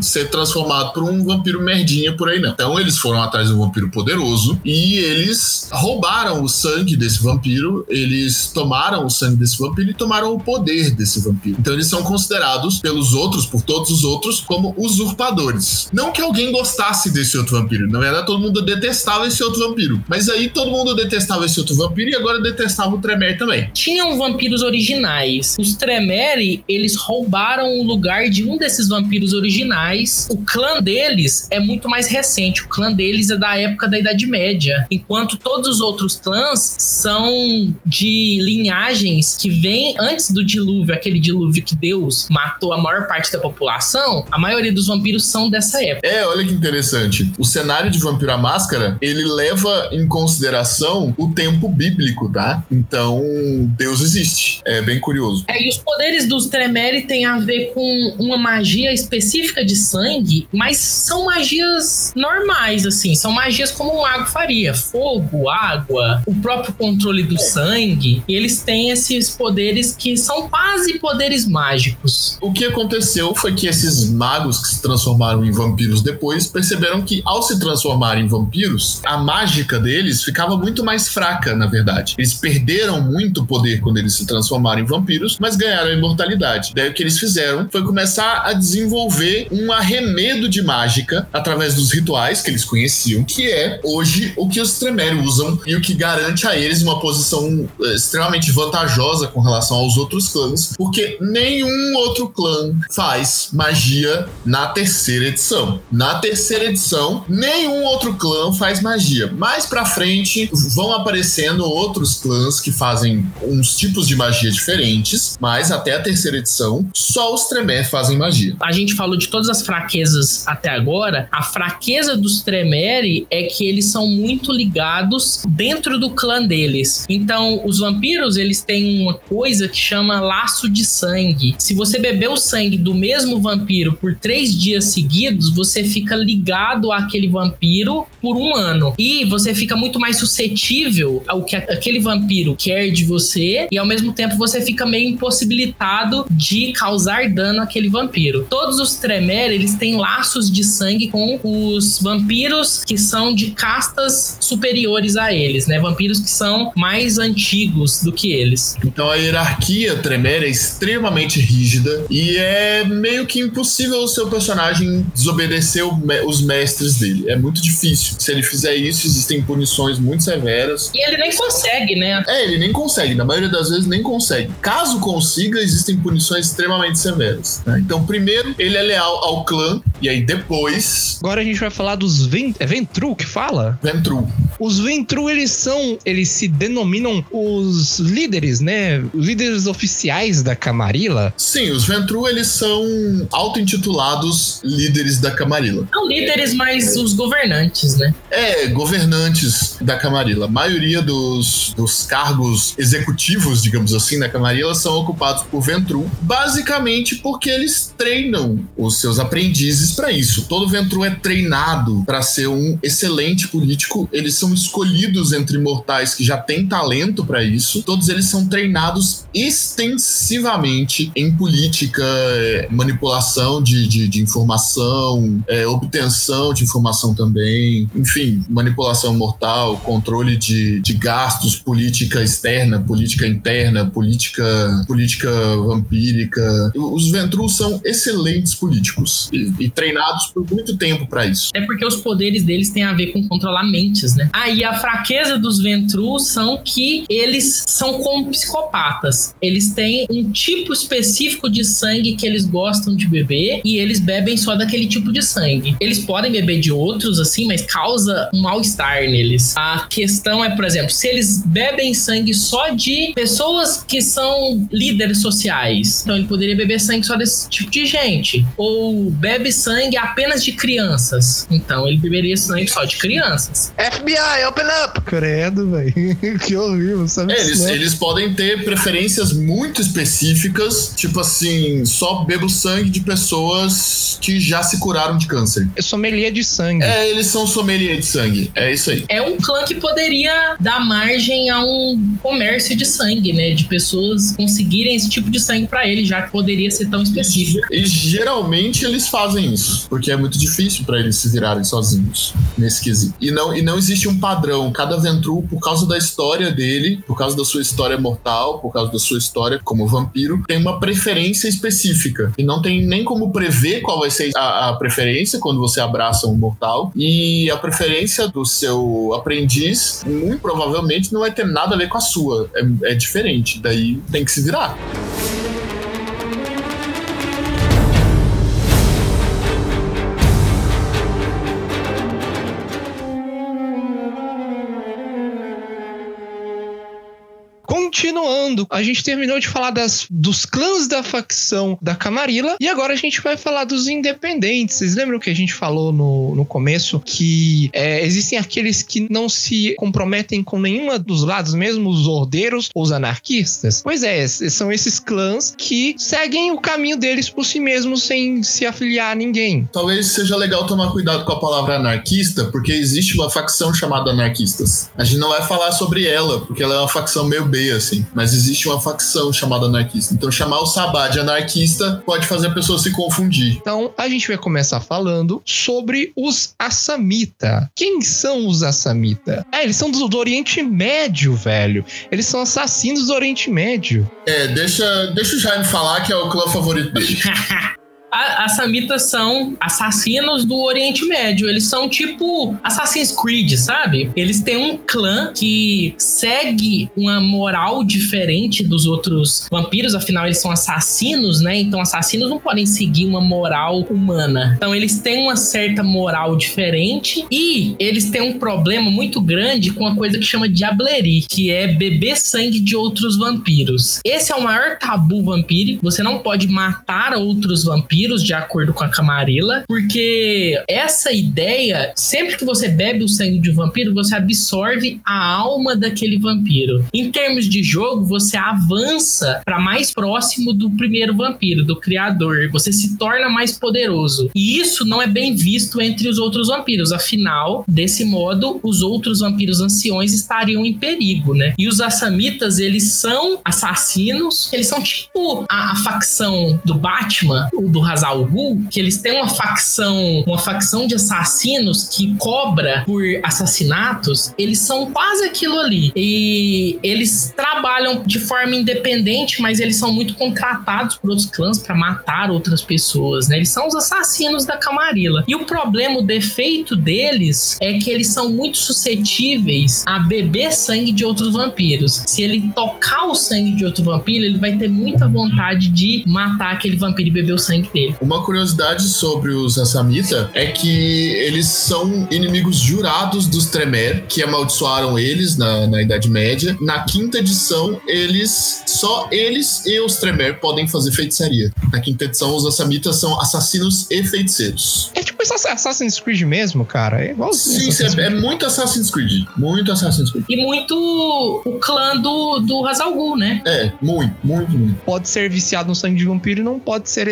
ser transformado por um vampiro merdinha por aí, não. Então eles foram atrás de um vampiro poderoso e eles roubaram o sangue desse vampiro, eles tomaram o sangue desse vampiro e tomaram o poder desse vampiro. Então eles são considerados pelos outros, por todos os outros, como usurpadores. Não que alguém gostasse desse outro vampiro, na verdade todo mundo detestava esse outro vampiro. Mas aí todo mundo detestava esse outro vampiro e agora detestava o Tremere também. Tinham vampiros originais. Os Tremere, eles roubaram o lugar de um desses vampiros originais. O clã deles é muito mais recente. O clã deles é da época da Idade Média. Enquanto todos os outros clãs são de linhagens que vem antes do dilúvio, aquele dilúvio que Deus matou a maior parte da população, a maioria dos vampiros são dessa época. É, olha que interessante. O cenário de Vampiro à Máscara, ele leva em consideração o tempo bíblico, tá? Então, Deus existe. É bem curioso. É, e os poderes dos Tremere têm a ver com uma magia específica de sangue, mas são magias normais, assim. São magias como um mago faria. Fogo, água, o próprio controle do sangue. E eles têm esses poderes que são quase poderes mágicos. O que aconteceu foi que esses magos que se transformaram em vampiros depois perceberam que, ao se transformarem em vampiros, a mágica deles ficava muito mais fraca, na verdade. Eles perderam muito poder quando eles se transformaram em vampiros, mas ganharam a imortalidade. Daí o que eles fizeram foi começar a desenvolver um arremedo de mágica através dos rituais que eles conheciam, que é hoje o que os Tremere usam e o que garante a eles uma posição eh, extremamente vantajosa com relação aos outros clãs, porque nenhum outro clã faz magia na terceira edição. Na terceira edição, nenhum outro clã faz magia. Mais pra frente vão aparecendo outros clãs que fazem uns tipos de magia diferentes, mas até a terceira edição, só os Tremere fazem magia. A gente falou de todas as fraquezas até agora. A fraqueza dos Tremere é que eles são muito ligados dentro do clã deles. Então, os vampiros, eles têm uma coisa que chama laço de sangue. Se você beber o sangue do mesmo vampiro por três dias seguidos, você fica ligado àquele vampiro por um ano. E você fica muito mais suscetível ao que aquele vampiro quer de você, e ao mesmo tempo você fica meio impossibilitado de causar dano àquele vampiro. Todos os Tremere, eles têm laços de sangue com os vampiros que são de castas superiores a eles, né? Vampiros que são mais antigos do que eles. Então a hierarquia Tremere é extremamente rígida e é meio que impossível o seu personagem desobedecer os mestres dele. É muito difícil. Se ele fizer isso, existem punições muito severas. E ele nem consegue, né? É, ele nem consegue, na maioria das vezes nem consegue. Caso consiga, existem punições extremamente severas. né? Então, primeiro, ele é leal ao clã, e aí depois, Agora a gente vai falar dos Ven é Ventru que fala? Ventru. Os Ventru, eles são, eles se denominam os líderes, né? Líderes oficiais da Camarilla. Sim, os Ventru, eles são auto-intitulados líderes da Camarilla. Não líderes, mas os governantes, né? É, governantes da Camarilla. A maioria dos, dos cargos executivos, digamos assim, na Camarilla são ocupados por Ventru, basicamente porque eles treinam os seus aprendizes para isso. Todo Ventru é treinado para ser um excelente político. Eles são escolhidos entre mortais que já têm talento para isso. Todos eles são treinados extensivamente em política, eh, manipulação de, de, de informação, eh, obtenção de informação também, enfim, manipulação mortal, controle de, de gastos, política externa, política interna, política, política vampírica. Os Ventrus são excelentes políticos e, e treinados por muito tempo para isso. É porque os poderes deles têm a ver com controlar mentes, né? Ah, e a fraqueza dos Ventrus são que eles são como psicopatas. Eles têm um tipo específico de sangue que eles gostam de beber e eles bebem só daquele tipo de sangue. Eles podem beber de outros, assim, mas causa um mal-estar neles. A questão é, por exemplo, se eles bebem sangue só de pessoas que são líderes sociais, então ele poderia beber sangue só desse tipo de gente. Ou bebe sangue apenas de crianças, então ele beberia sangue só de crianças. FBI, open up! Credo, velho. que horrível, sabe? É, eles, né? eles podem ter preferências muito específicas, tipo assim, só bebo sangue de pessoas que já se curaram de câncer. É sommelier de sangue. É, eles são sommelier de sangue. É isso aí. É um clã que poderia dar margem a um comércio de sangue, né? De pessoas conseguirem esse tipo de sangue pra ele, já que poderia ser tão específico. E geralmente eles fazem isso, porque é muito difícil pra eles se virarem sozinhos nesse quesito. E não, e não existe um padrão. Cada Ventru, por causa da história dele, por causa da sua história mortal, por causa da sua história como vampiro, tem uma preferência específica. E não tem nem como prever qual vai ser a, a preferência quando você abraça um mortal. E a preferência do seu aprendiz, muito provavelmente, não vai ter nada a ver com a sua. É, é diferente. Daí tem que se virar. Continuando, a gente terminou de falar das, dos clãs da facção da Camarilla e agora a gente vai falar dos independentes. Vocês lembram que a gente falou no, no começo que é, existem aqueles que não se comprometem com nenhuma dos lados, mesmo os ordeiros ou os anarquistas? Pois é, são esses clãs que seguem o caminho deles por si mesmos sem se afiliar a ninguém. Talvez seja legal tomar cuidado com a palavra anarquista, porque existe uma facção chamada anarquistas. A gente não vai falar sobre ela, porque ela é uma facção meio B, assim. Mas existe uma facção chamada anarquista. Então chamar o Sabá de anarquista pode fazer a pessoa se confundir. Então, a gente vai começar falando sobre os Assamita. Quem são os Assamita? É, eles são do, do Oriente Médio, velho. Eles são assassinos do Oriente Médio. É, deixa, deixa o Jaime falar que é o clã favorito dele. A- As samitas são assassinos do Oriente Médio. Eles são tipo Assassin's Creed, sabe? Eles têm um clã que segue uma moral diferente dos outros vampiros, afinal, eles são assassinos, né? Então, assassinos não podem seguir uma moral humana. Então, eles têm uma certa moral diferente e eles têm um problema muito grande com uma coisa que chama diablerie, que é beber sangue de outros vampiros. Esse é o maior tabu vampírico. Você não pode matar outros vampiros de acordo com a Camarilla, porque essa ideia, sempre que você bebe o sangue de um vampiro, você absorve a alma daquele vampiro. Em termos de jogo, você avança para mais próximo do primeiro vampiro, do criador. Você se torna mais poderoso. E isso não é bem visto entre os outros vampiros. Afinal, desse modo, os outros vampiros anciões estariam em perigo, né? E os assamitas, eles são assassinos. Eles são tipo a, a facção do Batman, o do Hazal Ghul, que eles têm uma facção, uma facção de assassinos que cobra por assassinatos. Eles são quase aquilo ali. E eles trabalham de forma independente, mas eles são muito contratados por outros clãs para matar outras pessoas, né? Eles são os assassinos da Camarilla. E o problema, o defeito deles é que eles são muito suscetíveis a beber sangue de outros vampiros. Se ele tocar o sangue de outro vampiro, ele vai ter muita vontade de matar aquele vampiro e beber o sangue dele. Uma curiosidade sobre os Assamita é que eles são inimigos jurados dos Tremer, que amaldiçoaram eles na, na Idade Média. Na quinta edição, eles. Só eles e os Tremer podem fazer feitiçaria. Na quinta edição, os Assamitas são assassinos e feiticeiros. É tipo Assassin's Creed mesmo, cara. É igualzinho. Sim, é, é muito Assassin's Creed. Muito Assassin's Creed. E muito o clã do, do Hazal Ghul, né? É, muito, muito, muito. Pode ser viciado no sangue de vampiro e não pode ser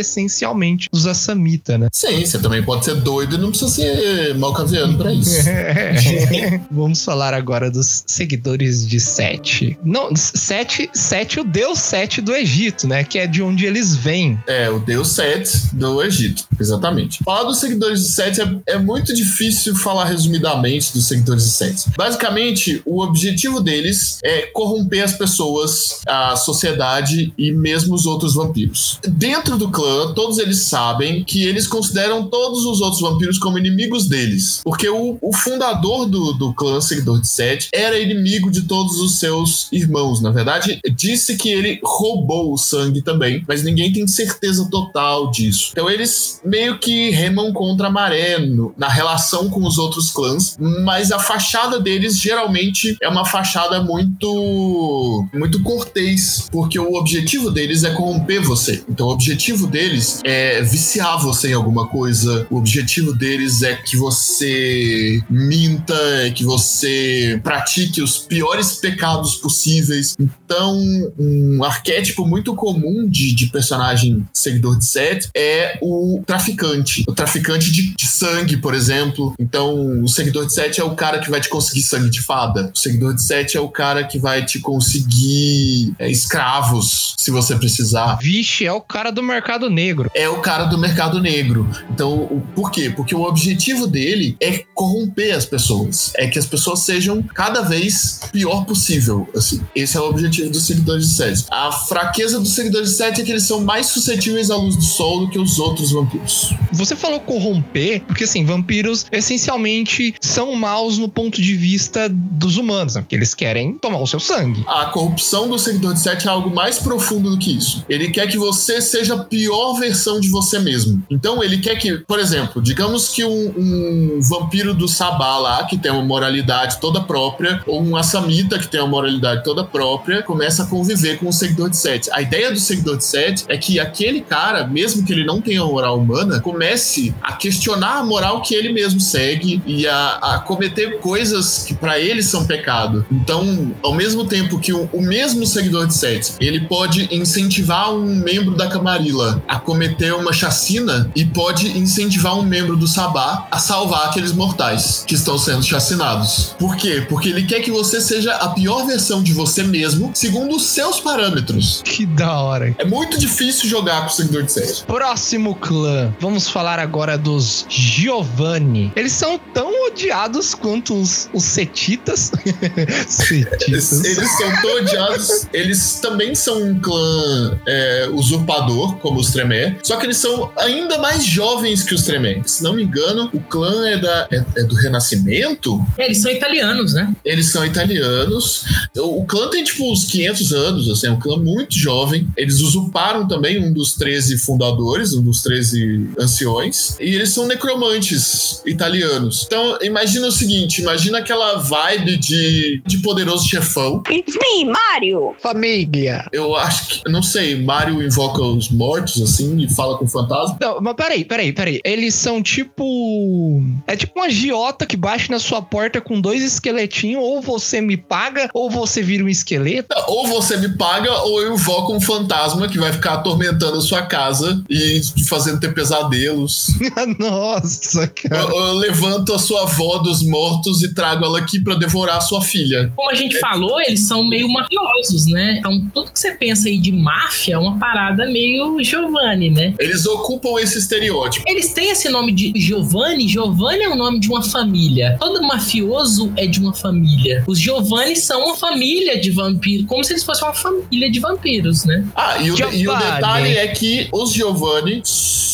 essencialmente dos Assamita, né? Sim, você também pode ser doido e não precisa ser malcaviano pra isso. Vamos falar agora dos seguidores de Sete. Não, Sete, Sete, o deus Sete do Egito, né? Que é de onde eles vêm. É, o deus Set do Egito, exatamente. Falar dos seguidores de Set é, é muito difícil falar resumidamente dos seguidores de Set. Basicamente, o objetivo deles é corromper as pessoas, a sociedade e mesmo os outros vampiros. Dentro do clã, todos eles sabem que eles consideram todos os outros vampiros como inimigos deles. Porque o, o fundador do, do clã Seguidor de Set era inimigo de todos os seus irmãos. Na verdade, disse que ele roubou o sangue também, mas ninguém tem certeza total disso. Então eles meio que remam contra a maré no- na relação com os outros clãs, mas a fachada deles geralmente é uma fachada muito muito cortês, porque o objetivo deles é corromper você. Então o objetivo deles é viciar você em alguma coisa. O objetivo deles é que você minta, é que você pratique os piores pecados possíveis. Então, um arquétipo muito comum de, de personagem seguidor de Seth é o traficante. O traficante de, de sangue, por exemplo. Então, o seguidor de Seth é o cara que vai te conseguir sangue de fada. O seguidor de Seth é o cara que vai te conseguir é, escravos, se você precisar. Vixe, é o cara do mercado negro. É o cara do mercado negro. Então, o, por quê? Porque o objetivo dele é corromper as pessoas. É que as pessoas sejam cada vez pior possível. Assim. Esse é o objetivo dos seguidores de Seth. A fraqueza dos seguidores de Seth é que eles são mais suscetíveis à luz do sol do que os outros vampiros. Você falou corromper corromper, porque assim, vampiros essencialmente são maus no ponto de vista dos humanos, né? Porque eles querem tomar o seu sangue. A corrupção do seguidor de Sete é algo mais profundo do que isso. Ele quer que você seja a pior versão de você mesmo. Então ele quer que, por exemplo, digamos que um, um vampiro do Sabá lá, que tem uma moralidade toda própria, ou um Assamita que tem uma moralidade toda própria, começa a conviver com o seguidor de Sete. A ideia do seguidor de Sete é que aquele cara, mesmo que ele não tenha moral humana, comece a questionar a moral que ele mesmo segue e a, a cometer coisas que para ele são pecado. Então, ao mesmo tempo que o, o mesmo seguidor de Sete, ele pode incentivar um membro da Camarilla a cometer uma chacina e pode incentivar um membro do Sabá a salvar aqueles mortais que estão sendo chacinados. Por quê? Porque ele quer que você seja a pior versão de você mesmo, segundo os seus parâmetros. Que da hora. É muito difícil jogar com o seguidor de Sete. Próximo clã. Vamos falar agora dos Giovanni. Eles são tão odiados quanto os, os Setitas. Setitas. Eles são tão odiados. Eles também são um clã é, usurpador, como os Tremé. Só que eles são ainda mais jovens que os Tremé. Se não me engano, o clã é, da, é, é do Renascimento. É, eles são italianos, né? Eles são italianos. O, o clã tem tipo uns 500 anos, assim, é um clã muito jovem. Eles usurparam também um dos 13 fundadores, um dos 13 anciões. E eles são necromantes italianos. Então, imagina o seguinte: imagina aquela vibe de, de poderoso chefão. It's me, Mario! Família. Eu acho que, não sei, Mario invoca os mortos, assim, e fala com o fantasma. Não, mas peraí, peraí, peraí. Eles são tipo. É tipo uma giota que bate na sua porta com dois esqueletinhos, ou você me paga, ou você vira um esqueleto. Ou você me paga, ou eu invoco um fantasma que vai ficar atormentando a sua casa e fazendo ter pesadelos. Nossa, cara. Eu, eu levanto a sua avó dos mortos e trago ela aqui pra devorar a sua filha. Como a gente falou, eles são meio mafiosos, né? Então, tudo que você pensa aí de máfia é uma parada meio Giovanni, né? Eles ocupam esse estereótipo. Eles têm esse nome de Giovanni. Giovanni é o nome de uma família. Todo mafioso é de uma família. Os Giovanni são uma família de vampiros, como se eles fossem uma família de vampiros, né? Ah, e o, e o detalhe é que os Giovanni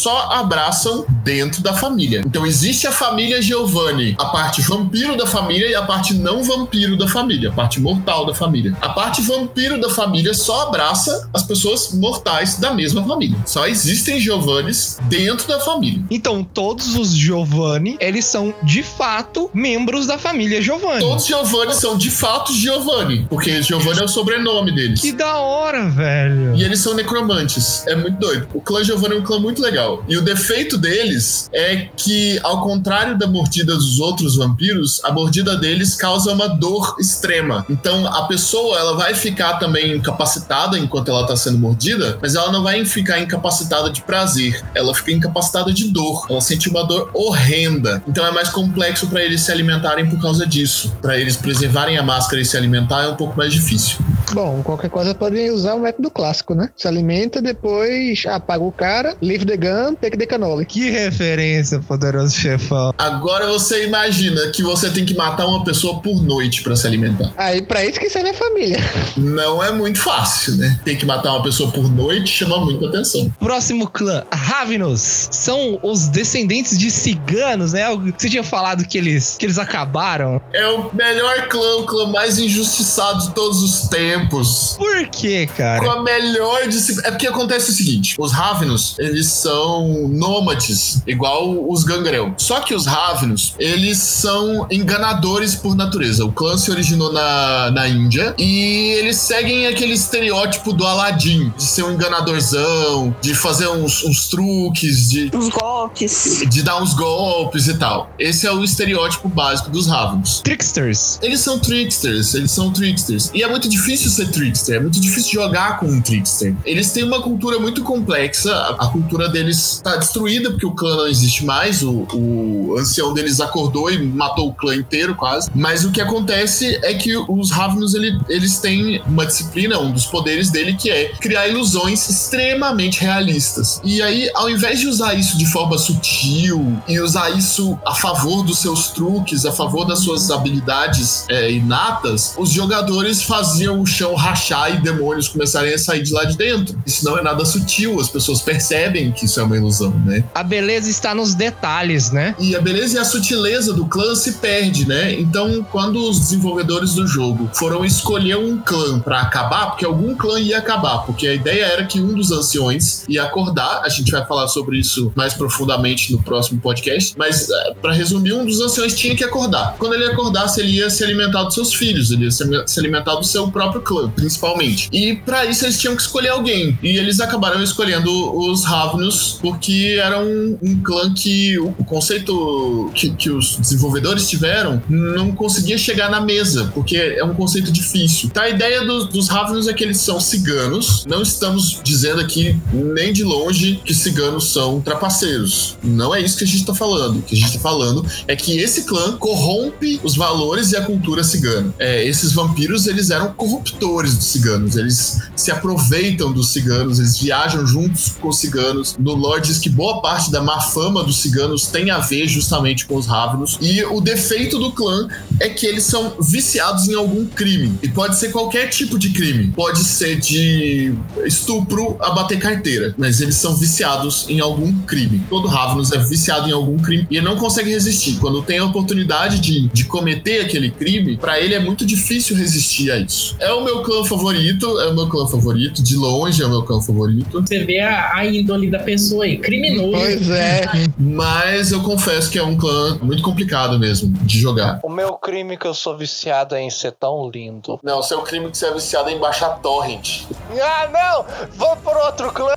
só abraçam dentro da família. Então existe a família Giovanni, a parte vampiro da família e a parte não vampiro da família, a parte mortal da família. A parte vampiro da família só abraça as pessoas mortais da mesma família. Só existem Giovannis dentro da família. Então, todos os Giovanni, eles são de fato membros da família Giovanni. Todos os Giovanni são de fato Giovanni, porque Giovanni é o sobrenome deles. Que da hora, velho. E eles são necromantes. É muito doido. O clã Giovanni é um clã muito legal. E o defeito deles é que, ao contrário da mordida dos outros vampiros, a mordida deles causa uma dor extrema. Então, a pessoa ela vai ficar também incapacitada enquanto ela tá sendo mordida, mas ela não vai ficar incapacitada de prazer. Ela fica incapacitada de dor. Ela sente uma dor horrenda. Então, é mais complexo para eles se alimentarem por causa disso. Para eles preservarem a máscara e se alimentar é um pouco mais difícil. Bom, qualquer coisa podem usar o método clássico, né? Se alimenta, depois apaga o cara, leave the gun, take the cannoli. Que referência, poderoso chefão. Agora você imagina que você tem que matar uma pessoa por noite para se alimentar. Aí, pra isso que serve a família. Não é muito fácil, né? Tem que matar uma pessoa por noite chama muita atenção. Próximo clã, Ravenous. São os descendentes de ciganos, né? Você tinha falado que eles, que eles acabaram. É o melhor clã, o clã mais injustiçado de todos os tempos. Por quê, Com cara? a melhor disciplina. É porque acontece o seguinte: os Ravenos, eles são nômades, igual os Gangrel. Só que os Ravenos, eles são enganadores por natureza. O clã se originou na, na Índia e eles seguem aquele estereótipo do Aladdin, de ser um enganadorzão, de fazer uns, uns truques, de, Os golpes. de dar uns golpes e tal. Esse é o estereótipo básico dos Ravenos. Tricksters. Eles são tricksters, eles são tricksters. E é muito difícil ser trickster, é muito difícil jogar com um trickster. Eles têm uma cultura muito complexa, a, a cultura deles tá destruída porque o clã não existe mais, o, o ancião deles acordou e matou o clã inteiro quase. Mas o que acontece é que os Ravenous, ele- eles têm uma disciplina, um dos poderes dele, que é criar ilusões extremamente realistas. E aí, ao invés de usar isso de forma sutil e usar isso a favor dos seus truques, a favor das suas habilidades é, inatas, os jogadores faziam o chão rachar e demônios começarem a sair de lá de dentro. Isso não é nada sutil, as pessoas percebem que isso é uma ilusão, né? A beleza está nos detalhes, né? E a beleza e a sutileza do clã se perde, né? Então, quando os desenvolvedores do jogo foram escolher um clã pra acabar, porque algum clã ia acabar, porque a ideia era que um dos anciões ia acordar, a gente vai falar sobre isso mais profundamente no próximo podcast, mas eh, pra resumir, um dos anciões tinha que acordar. Quando ele acordasse, ele ia se alimentar dos seus filhos, ele ia se alimentar do seu próprio clã, principalmente. E pra isso eles tinham que escolher alguém. E eles acabaram escolhendo os Ravnus, porque era um, um clã que o conceito que, que os desenvolvedores tiveram não conseguia chegar na mesa, porque é um conceito difícil. Tá, a ideia dos, dos Ravnus é que eles são ciganos. Não estamos dizendo aqui nem de longe que ciganos são trapaceiros. Não é isso que a gente tá falando. O que a gente tá falando é que esse clã corrompe os valores e a cultura cigana. É, esses vampiros, eles eram corruptores dos ciganos. Eles se aproveitam dos ciganos, eles viajam juntos com os ciganos. No lore diz que boa parte da má fama dos ciganos tem a ver justamente com os Ravnus. E o defeito do clã é que eles são viciados em algum crime. E pode ser qualquer tipo de crime. Pode ser de estupro a bater carteira. Mas eles são viciados em algum crime. Todo Ravnus é viciado em algum crime e ele não consegue resistir. Quando tem a oportunidade de, de cometer aquele crime, pra ele é muito difícil resistir a isso. É o meu clã favorito, é o meu clã favorito. De longe é o meu clã favorito. Você vê a, a índole da pessoa aí, criminoso. Pois é. Mas eu confesso que é um clã muito complicado mesmo de jogar. O meu crime que eu sou viciado é em ser tão lindo. Não, seu crime que você é viciado é em baixar torrent. Ah, não! Vou por outro clã,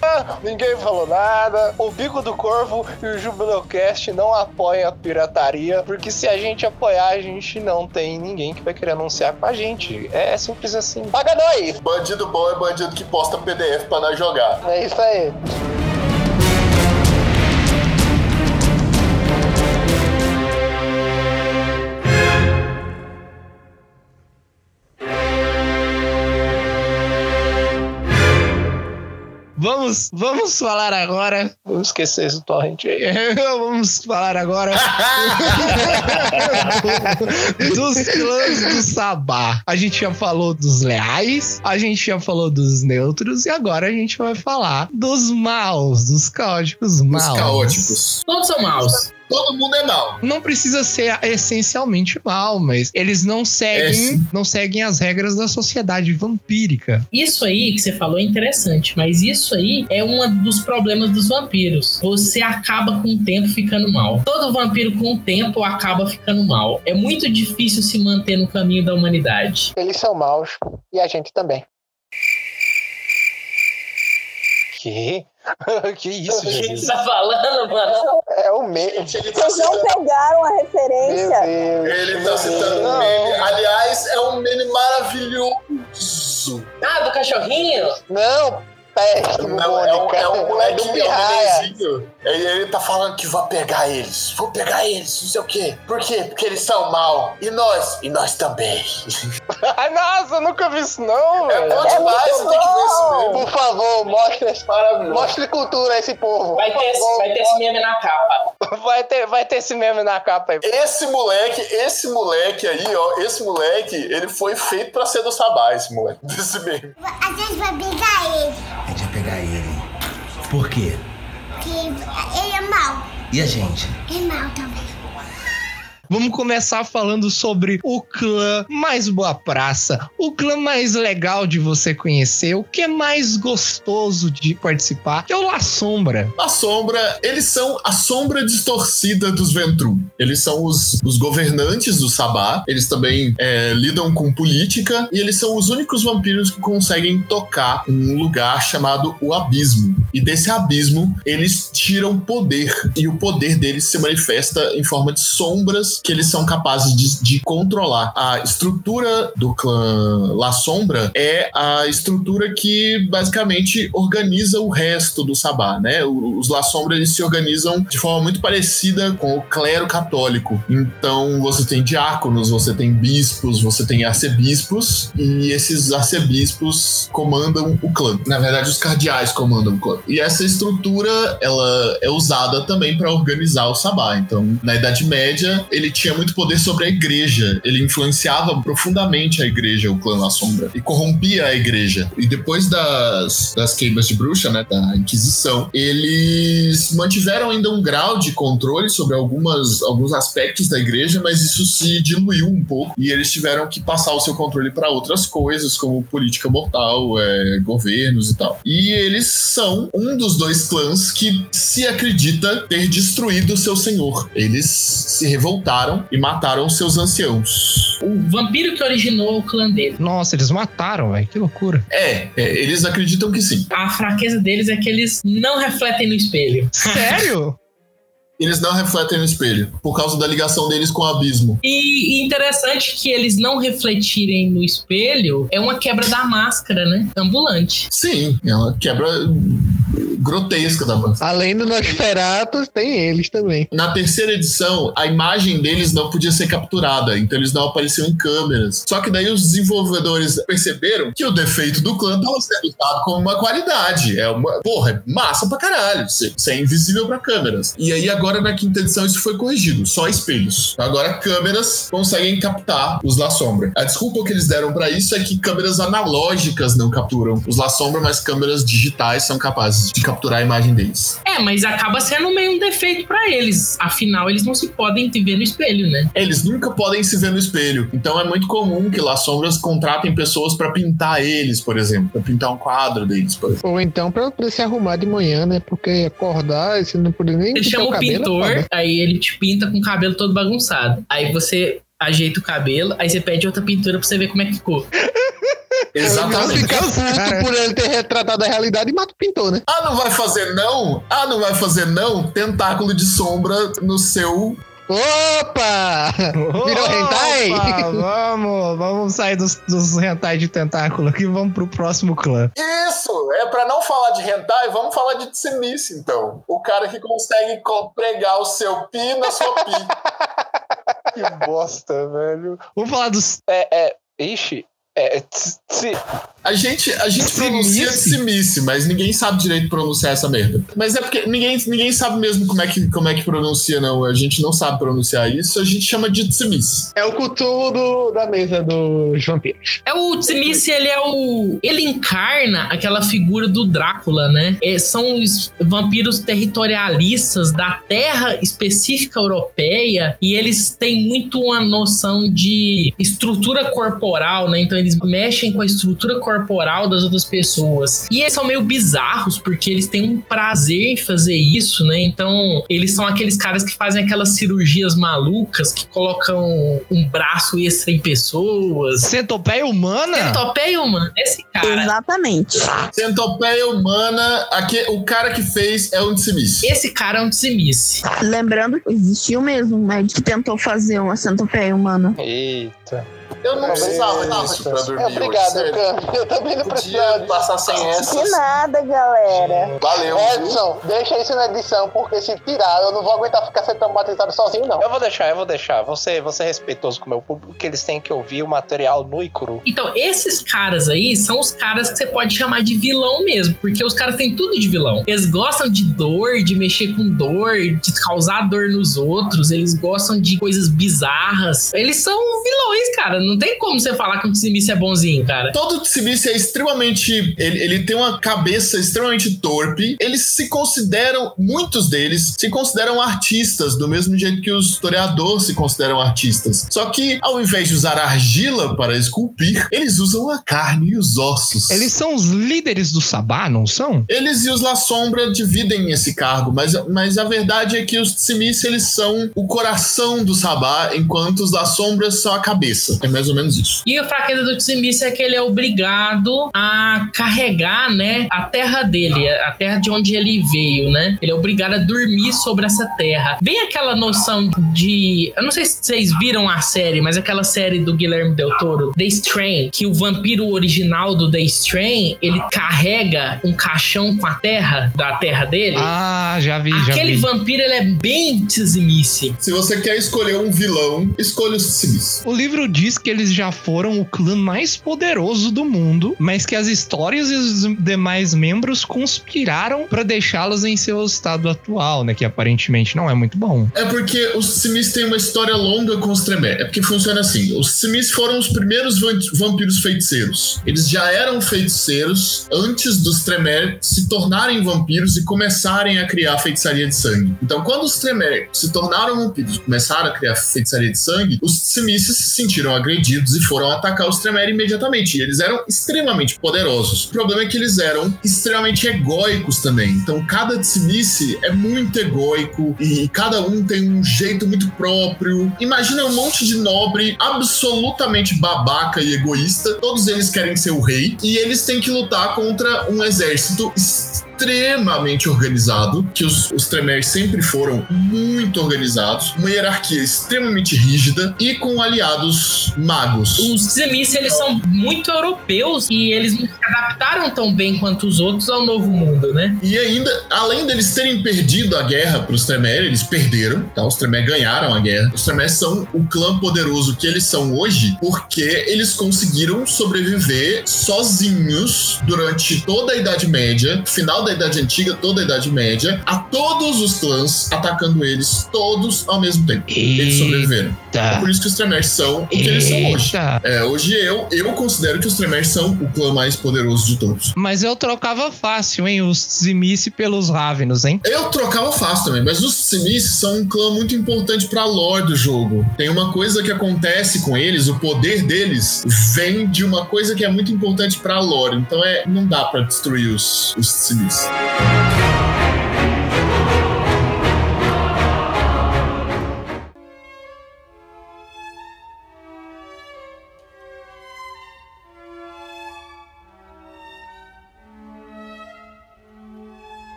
ninguém falou nada. O Bico do Corvo e o Jubileucast não apoiam a pirataria, porque se a gente apoiar, a gente não tem ninguém que vai querer anunciar com a gente. É simples assim. Paga nós! Bandido bom é bandido que posta PDF pra nós jogar. É isso aí. Vamos, vamos falar agora. Vamos esquecer esse torrent aí. Vamos falar agora dos clãs do Sabá. A gente já falou dos leais, a gente já falou dos neutros e agora a gente vai falar dos maus, dos caóticos Os maus. caóticos. Todos são maus. Todo mundo é mal. Não precisa ser essencialmente mal, mas eles não É, seguem, sim. não seguem as regras da sociedade vampírica. Isso aí que você falou é interessante, mas isso aí é um dos problemas dos vampiros. Você acaba com o tempo ficando mal. Todo vampiro com o tempo acaba ficando mal. É muito difícil se manter no caminho da humanidade. Eles são maus e a gente também. Que? que isso, O que gente? você tá falando, mano? É o tá Vocês não pegaram a referência? Deus. ele tá citando Não. meme. Aliás, é um meme maravilhoso. Ah, do cachorrinho? Não, peste, Não, é um, é um moleque, do é um. Ele, ele tá falando que vai pegar eles. Vou pegar eles, não sei o quê. Por quê? Porque eles são mal. E nós? E nós também. Ai, nossa, eu nunca vi isso não, É velho. bom demais, muito você tem que ver esse bom. meme. Por favor, mostre, Maravilhoso. mostre cultura a esse povo. Vai ter, esse- vai ter esse meme na capa. Vai ter, vai ter esse meme na capa aí. Esse moleque, esse moleque aí, ó, esse moleque, ele foi feito pra ser do Sabá, esse moleque, desse meme. A gente vai pegar ele, A gente vai pegar ele. Por quê? Mau. E a gente? É mau também. Vamos começar falando sobre o clã mais boa praça, o clã mais legal de você conhecer, o que é mais gostoso de participar, que é o La Sombra. A sombra, eles são a sombra distorcida dos Ventru. Eles são os, os governantes do Sabá. Eles também é, lidam com política e eles são os únicos vampiros que conseguem tocar um lugar chamado o Abismo. E desse abismo, eles tiram poder. E o poder deles se manifesta em forma de sombras que eles são capazes de, de controlar. A estrutura do clã La Sombra é a estrutura que basicamente organiza o resto do Sabá, né? Os La Sombra eles se organizam de forma muito parecida com o clero católico. Então você tem diáconos, você tem bispos, você tem arcebispos e esses arcebispos comandam o clã. Na verdade, os cardeais comandam o clã. E essa estrutura, ela é usada também para organizar o sabá. Então, na Idade Média, ele tinha muito poder sobre a igreja. Ele influenciava profundamente a igreja, o clã La Sombra, e corrompia a igreja. E depois das, das queimas de bruxa, né, da Inquisição, eles mantiveram ainda um grau de controle sobre algumas, alguns aspectos da igreja, mas isso se diluiu um pouco e eles tiveram que passar o seu controle para outras coisas, como política mortal, é, governos e tal. E eles são um dos dois clãs que se acredita ter destruído seu senhor. Eles se revoltaram e mataram seus anciãos. O vampiro que originou o clã dele. Nossa, eles mataram, velho. Que loucura. É, é, eles acreditam que sim. A fraqueza deles é que eles não refletem no espelho. Sério? Eles não refletem no espelho, por causa da ligação deles com o abismo. E, e interessante que eles não refletirem no espelho é uma quebra da máscara, né? Ambulante. Sim, é uma quebra grotesca da máscara. Além do Nosferatu, tem eles também. Na terceira edição, a imagem deles não podia ser capturada, então eles não apareciam em câmeras. Só que daí os desenvolvedores perceberam que o defeito do clã estava sendo usado como uma qualidade. É uma, porra, é massa pra caralho. Isso é invisível pra câmeras. E aí agora na quinta edição isso foi corrigido, só espelhos. Agora câmeras conseguem captar os La Sombra. A desculpa que eles deram pra isso é que câmeras analógicas não capturam os La Sombra, mas câmeras digitais são capazes de capturar a imagem deles. É, mas acaba sendo meio um defeito pra eles. Afinal, eles não se podem te ver no espelho, né? Eles nunca podem se ver no espelho. Então é muito comum que lá sombras contratem pessoas pra pintar eles, por exemplo, Pra pintar um quadro deles, por exemplo. Ou então pra, pra se arrumar de manhã, né? Porque acordar, você não poder nem pintar chama o cabelo, é pintor, foda. aí ele te pinta com o cabelo todo bagunçado. Aí você ajeita o cabelo, aí você pede outra pintura pra você ver como é que ficou. Exatamente. fica puto por ele ter retratado a realidade e mata o pintor, né? Ah, não vai fazer não? Ah, não vai fazer não? Tentáculo de sombra no seu. Opa! Virou hentai? Opa, vamos, vamos sair dos, dos hentai de tentáculo aqui e vamos pro próximo clã. Isso! É pra não falar de hentai, vamos falar de tsemice, então. O cara que consegue co- pregar o seu pi na sua pi. Que bosta, velho. Vamos falar dos. É, é. Ixi. Eh, eh, é, it. A gente, a gente pronuncia tsemice, mas ninguém sabe direito pronunciar essa merda. Mas é porque ninguém, ninguém sabe mesmo como é, que, como é que pronuncia, não. A gente não sabe pronunciar isso, a gente chama de tsemice. É o do- da mesa dos vampiros. É o Tzimice, ele é o. Ele encarna aquela figura do Drácula, né? É, são os vampiros territorialistas da terra específica europeia e eles têm muito uma noção de estrutura corporal, né? Então eles mexem com a estrutura corporal das outras pessoas. E eles são meio bizarros porque eles têm um prazer em fazer isso, né? Então eles são aqueles caras que fazem aquelas cirurgias malucas que colocam um braço extra em pessoas. Centopeia humana? Centopeia humana, esse cara. Exatamente. Centopeia humana, aqui, o cara que fez é um tsemice. Esse cara é um tsimice. Lembrando que existiu mesmo um médico que tentou fazer uma centopeia humana. Eita. Eu não precisava Isso. disso pra dormir É, hoje, Obrigado, sério. Cam. Eu também não Podia precisava disso. passar sem essas. nada, galera. Valeu. viu? Edson, deixa isso na edição, porque se tirar, eu não vou aguentar ficar sendo traumatizado sozinho, não. Eu vou deixar, eu vou deixar. Você, você é respeitoso com o meu público, que eles têm que ouvir o material nu e cru. Então, esses caras aí são os caras que você pode chamar de vilão mesmo, porque os caras têm tudo de vilão. Eles gostam de dor, de mexer com dor, de causar dor nos outros, eles gostam de coisas bizarras. Eles são vilões, cara. Não tem como você falar que um tsimice é bonzinho, cara. Todo tsimice é extremamente. Ele, ele tem uma cabeça extremamente torpe. Eles se consideram, muitos deles, se consideram artistas, do mesmo jeito que os historiadores se consideram artistas. Só que, ao invés de usar argila para esculpir, eles usam a carne e os ossos. Eles são os líderes do Sabá, não são? Eles e os La Sombra dividem esse cargo, mas, mas a verdade é que os Tsimice, eles são o coração do Sabá, enquanto os La Sombras são a cabeça. É mais ou menos isso. E a fraqueza do Tsimice é que ele é obrigado a carregar, né, a terra dele, a terra de onde ele veio, né? Ele é obrigado a dormir sobre essa terra. Bem aquela noção de, eu não sei se vocês viram a série, mas aquela série do Guilherme Del Toro, The Strain, que o vampiro original do The Strain, ele carrega um caixão com a terra da terra dele. Ah, já vi, já Aquele vi. vampiro, ele é bem Tsimice. Se você quer escolher um vilão, escolha os Tsimice. O livro diz que eles já foram o clã mais poderoso do mundo, mas que as histórias e os demais membros conspiraram pra deixá-los em seu estado atual, né? Que aparentemente não é muito bom. É porque os Simis têm uma história longa com os Tremere. É porque funciona assim: os Simis foram os primeiros vampiros feiticeiros. Eles já eram feiticeiros antes dos Tremere se tornarem vampiros e começarem a criar feitiçaria de sangue. Então, quando os Tremere se tornaram vampiros e começaram a criar feitiçaria de sangue, os Simis se sentiram agredidos e foram atacar os Tremere imediatamente. E eles eram extremamente poderosos. O problema é que eles eram extremamente egóicos também. Então, cada Tsimice é muito egóico e cada um tem um jeito muito próprio. Imagina um monte de nobre absolutamente babaca e egoísta. Todos eles querem ser o rei e eles têm que lutar contra um exército extremamente organizado, que os, os Tremere sempre foram muito organizados, uma hierarquia extremamente rígida e com aliados magos. Os Zemis, eles são muito europeus e eles não se adaptaram tão bem quanto os outros ao novo mundo, né? E ainda, além deles terem perdido a guerra para os Tremere, eles perderam, tá? Os Tremere ganharam a guerra. Os Tremere são o clã poderoso que eles são hoje porque eles conseguiram sobreviver sozinhos durante toda a Idade Média, final da Idade Antiga, toda a Idade Média, a todos os clãs atacando eles, todos ao mesmo tempo. Eles sobreviveram. É por isso que os Tremere são o que eles são hoje. Eita. É, hoje eu, eu considero que os Tremere são o clã mais poderoso de todos. Mas eu trocava fácil, hein? Os Zimice pelos Ravenos, hein? Eu trocava fácil também, mas os Simis são um clã muito importante pra lore do jogo. Tem uma coisa que acontece com eles, o poder deles vem de uma coisa que é muito importante pra lore. Então é, não dá pra destruir os, os Simis. Antes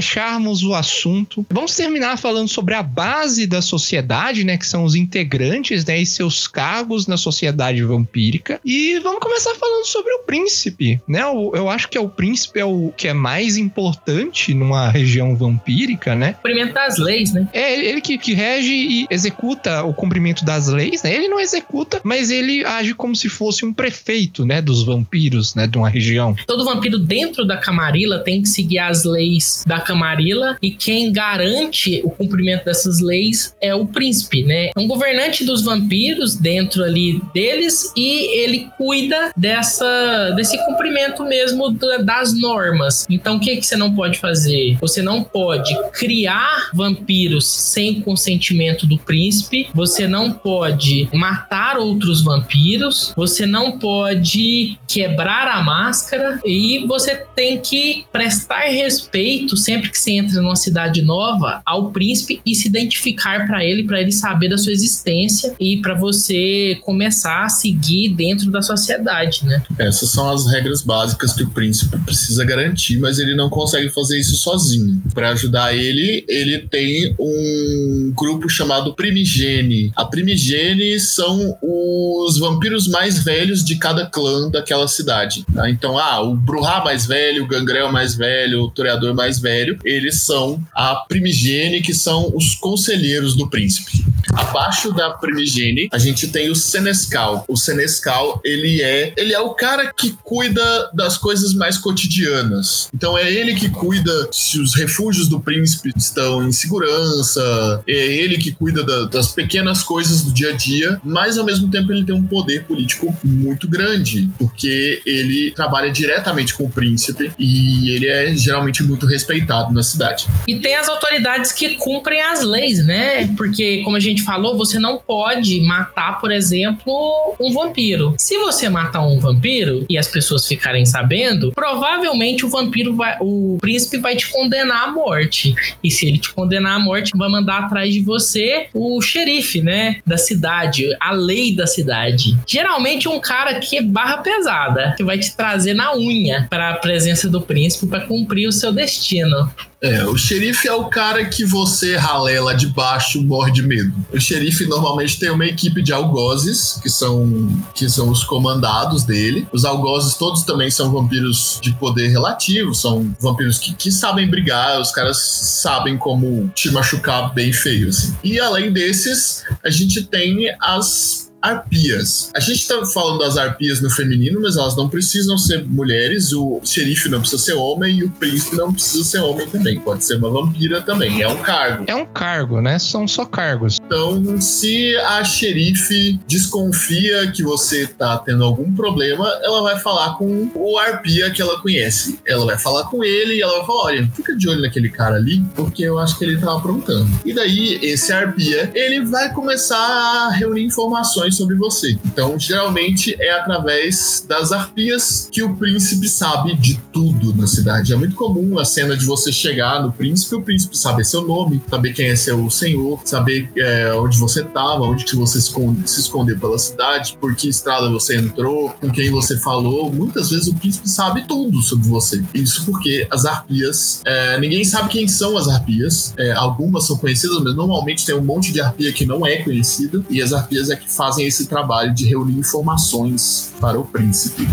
fecharmos o assunto, vamos terminar falando sobre a base da sociedade, né? Que são os integrantes, né? E seus cargos na sociedade vampírica. E vamos começar falando sobre o príncipe, né? o- eu acho que é o príncipe é o que é mais importante numa região vampírica, né? Cumprimento das leis, né? É ele ele que, que rege e executa o cumprimento das leis, né? Ele não executa, mas ele age como se fosse um prefeito, né? Dos vampiros, né? De uma região. Todo vampiro dentro da Camarilla tem que seguir as leis da Camarilla e quem garante o cumprimento dessas leis é o príncipe, né? Um governante dos vampiros dentro ali deles e ele cuida dessa desse cumprimento mesmo da- das normas. Então o que que você não pode fazer? Você não pode criar vampiros sem consentimento do príncipe, você não pode matar outros vampiros, você não pode quebrar a máscara e você tem que prestar respeito sempre que você entra numa cidade nova ao príncipe e se identificar para ele, para ele saber da sua existência e para você começar a seguir dentro da sociedade, né? Essas são as regras básicas que o príncipe precisa garantir, mas ele não consegue fazer isso sozinho. Para ajudar ele, ele tem um grupo chamado Primigene. A Primigene são os vampiros mais velhos de cada clã daquela cidade. tá? Então, ah, o Bruhá mais velho, o Gangrel mais velho, o Toreador mais velho, eles são a Primigene, que são os conselheiros do príncipe. Abaixo da Primigene, a gente tem o Senescal. O Senescal, ele é, ele é o cara que cuida das coisas mais cotidianas. Então é ele que cuida se os refúgios do príncipe estão em segurança, é ele que cuida da- das pequenas coisas do dia a dia, mas ao mesmo tempo ele tem um poder político muito grande, porque ele trabalha diretamente com o príncipe e ele é geralmente muito respeitado na cidade. E tem as autoridades que cumprem as leis, né? Porque, como a gente falou, você não pode matar, por exemplo, um vampiro. Se você matar um vampiro e as pessoas ficarem sabendo, provavelmente o vampiro vai. O príncipe vai te condenar à morte. E se ele te condenar à morte, vai mandar atrás de você o xerife, né? Da cidade, a lei da cidade. Geralmente um cara que é barra pesada, que vai te trazer na unha para a presença do príncipe para cumprir o seu destino. É, o xerife é o cara que você ralé lá de baixo morre de medo. O xerife normalmente tem uma equipe de algozes, que são, que são os comandados dele. Os algozes todos também são vampiros de poder relativo, são vampiros que, que sabem brigar, os caras sabem como te machucar bem feio, assim. E além desses, a gente tem as arpias. A gente tá falando das arpias no feminino, mas elas não precisam ser mulheres. O xerife não precisa ser homem e o príncipe não precisa ser homem também. Pode ser uma vampira também. É um cargo. É um cargo, né? São só cargos. Então, se a xerife desconfia que você tá tendo algum problema, ela vai falar com o arpia que ela conhece. Ela vai falar com ele e ela vai falar: olha, fica de olho naquele cara ali, porque eu acho que ele tá aprontando. E daí, esse arpia, ele vai começar a reunir informações sobre você. Então, geralmente é através das arpias que o príncipe sabe de tudo na cidade. É muito comum a cena de você chegar no príncipe, o príncipe saber seu nome, saber quem é seu senhor, saber é, onde você estava, onde que você se escondeu pela cidade, por que estrada você entrou, com quem você falou. Muitas vezes o príncipe sabe tudo sobre você. Isso porque as arpias, é, ninguém sabe quem são as arpias. É, algumas são conhecidas, mas normalmente tem um monte de arpia que não é conhecida e as arpias é que fazem esse trabalho de reunir informações para o príncipe.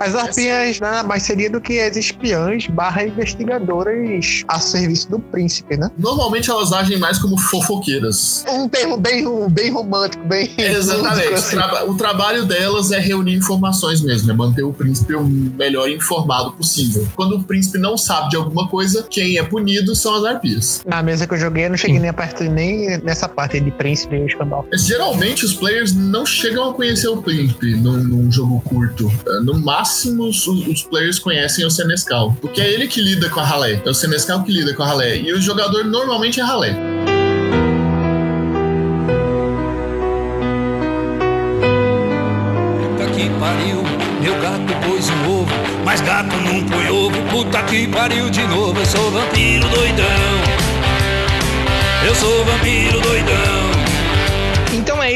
As arpias nada mais seria do que as espiãs barra investigadoras a serviço do príncipe, né? Normalmente elas agem mais como fofoqueiras. Um termo bem, bem romântico, bem. Exatamente. assim. o trabalho delas é reunir informações mesmo, é manter o príncipe o melhor informado possível. Quando o príncipe não sabe de alguma coisa, quem é punido são as arpias. Na mesa que eu joguei, eu não cheguei nem a perto nem nessa parte de príncipe e escambau. Mas, Geralmente os players não chegam a conhecer o príncipe num, num jogo curto. Eh, No máximo, os, os players conhecem o Senescal, porque é ele que lida com a ralé. É o Senescal que lida com a ralé. E o jogador normalmente é ralé. Puta que pariu, meu gato pôs um ovo, mas gato não põe ovo. Puta que pariu de novo, eu sou vampiro doidão. Eu sou vampiro doidão.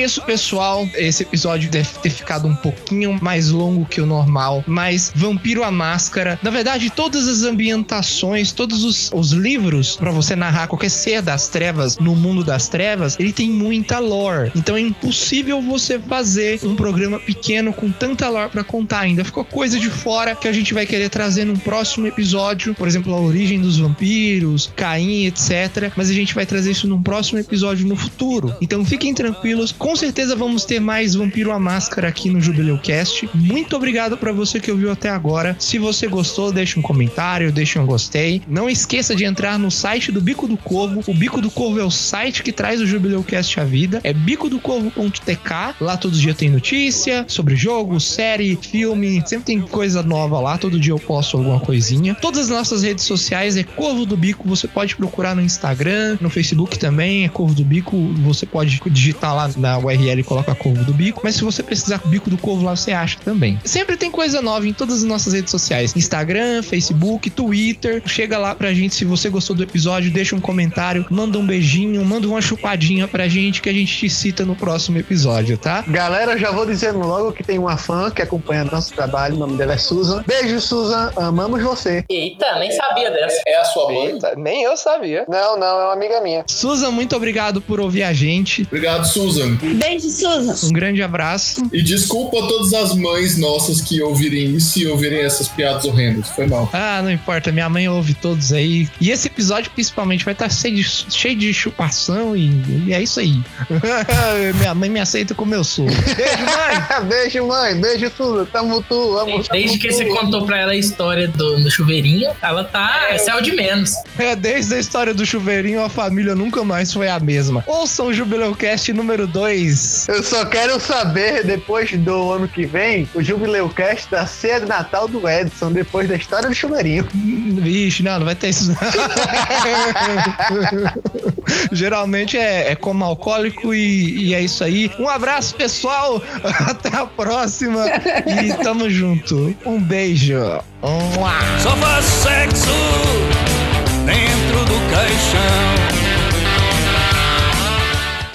Isso, pessoal. Esse episódio deve ter ficado um pouquinho mais longo que o normal, mas Vampiro a Máscara, na verdade, todas as ambientações, todos os, os livros pra você narrar qualquer ser das trevas no mundo das trevas, ele tem muita lore. Então é impossível você fazer um programa pequeno com tanta lore pra contar. Ainda ficou coisa de fora que a gente vai querer trazer num próximo episódio, por exemplo, a origem dos vampiros, Caim, etc. Mas a gente vai trazer isso num próximo episódio no futuro. Então fiquem tranquilos. Com certeza vamos ter mais Vampiro à Máscara aqui no Jubileu Cast. Muito obrigado pra você que ouviu até agora. Se você gostou, deixa um comentário, deixa um gostei. Não esqueça de entrar no site do Bico do Corvo. O Bico do Corvo é o site que traz o Jubileu Cast à vida. É bicodocorvo.tk. Lá todo dia tem notícia sobre jogo, série, filme. Sempre tem coisa nova lá. Todo dia eu posto alguma coisinha. Todas as nossas redes sociais é Corvo do Bico. Você pode procurar no Instagram, no Facebook também é Corvo do Bico. Você pode digitar lá na URL e coloca Corvo do Bico. Mas se você precisar do Bico do Corvo lá, você acha também. Sempre tem coisa nova em todas as nossas redes sociais: Instagram, Facebook, Twitter. Chega lá pra gente se você gostou do episódio, deixa um comentário, manda um beijinho, manda uma chupadinha pra gente que a gente te cita no próximo episódio, tá? Galera, já vou dizendo logo que tem uma fã que acompanha nosso trabalho. O nome dela é Susan. Beijo, Susan. Amamos você. Eita, nem sabia dessa. É a sua mãe? nem eu sabia. Não, não, é uma amiga minha. Susan, muito obrigado por ouvir a gente. Obrigado, Susan. Beijo, Susan. Um grande abraço. E desculpa a todas as mães nossas que ouvirem isso e ouvirem essas piadas horrendas. Foi mal. Ah, não importa, minha mãe ouve todos aí. E esse episódio, principalmente, vai estar cheio de, cheio de chupação e, e é isso aí. minha mãe me aceita como eu sou. Beijo, mãe! Beijo, mãe. Beijo, Susan. Tamo tu. Amo, Desde que você contou pra ela a história do, do chuveirinho, ela tá. É céu de menos. É, desde a história do chuveirinho, a família nunca mais foi a mesma. Ouçam o Jubileucast número 2. Eu só quero saber, depois do ano que vem, o Jubileu Cast da ceia de Natal do Edson, depois da história do chuveirinho. Vixe, não, não vai ter isso. Geralmente é, é como alcoólico e, e é isso aí. Um abraço, pessoal. Até a próxima. E tamo junto. Um beijo. Só faço sexo dentro do caixão.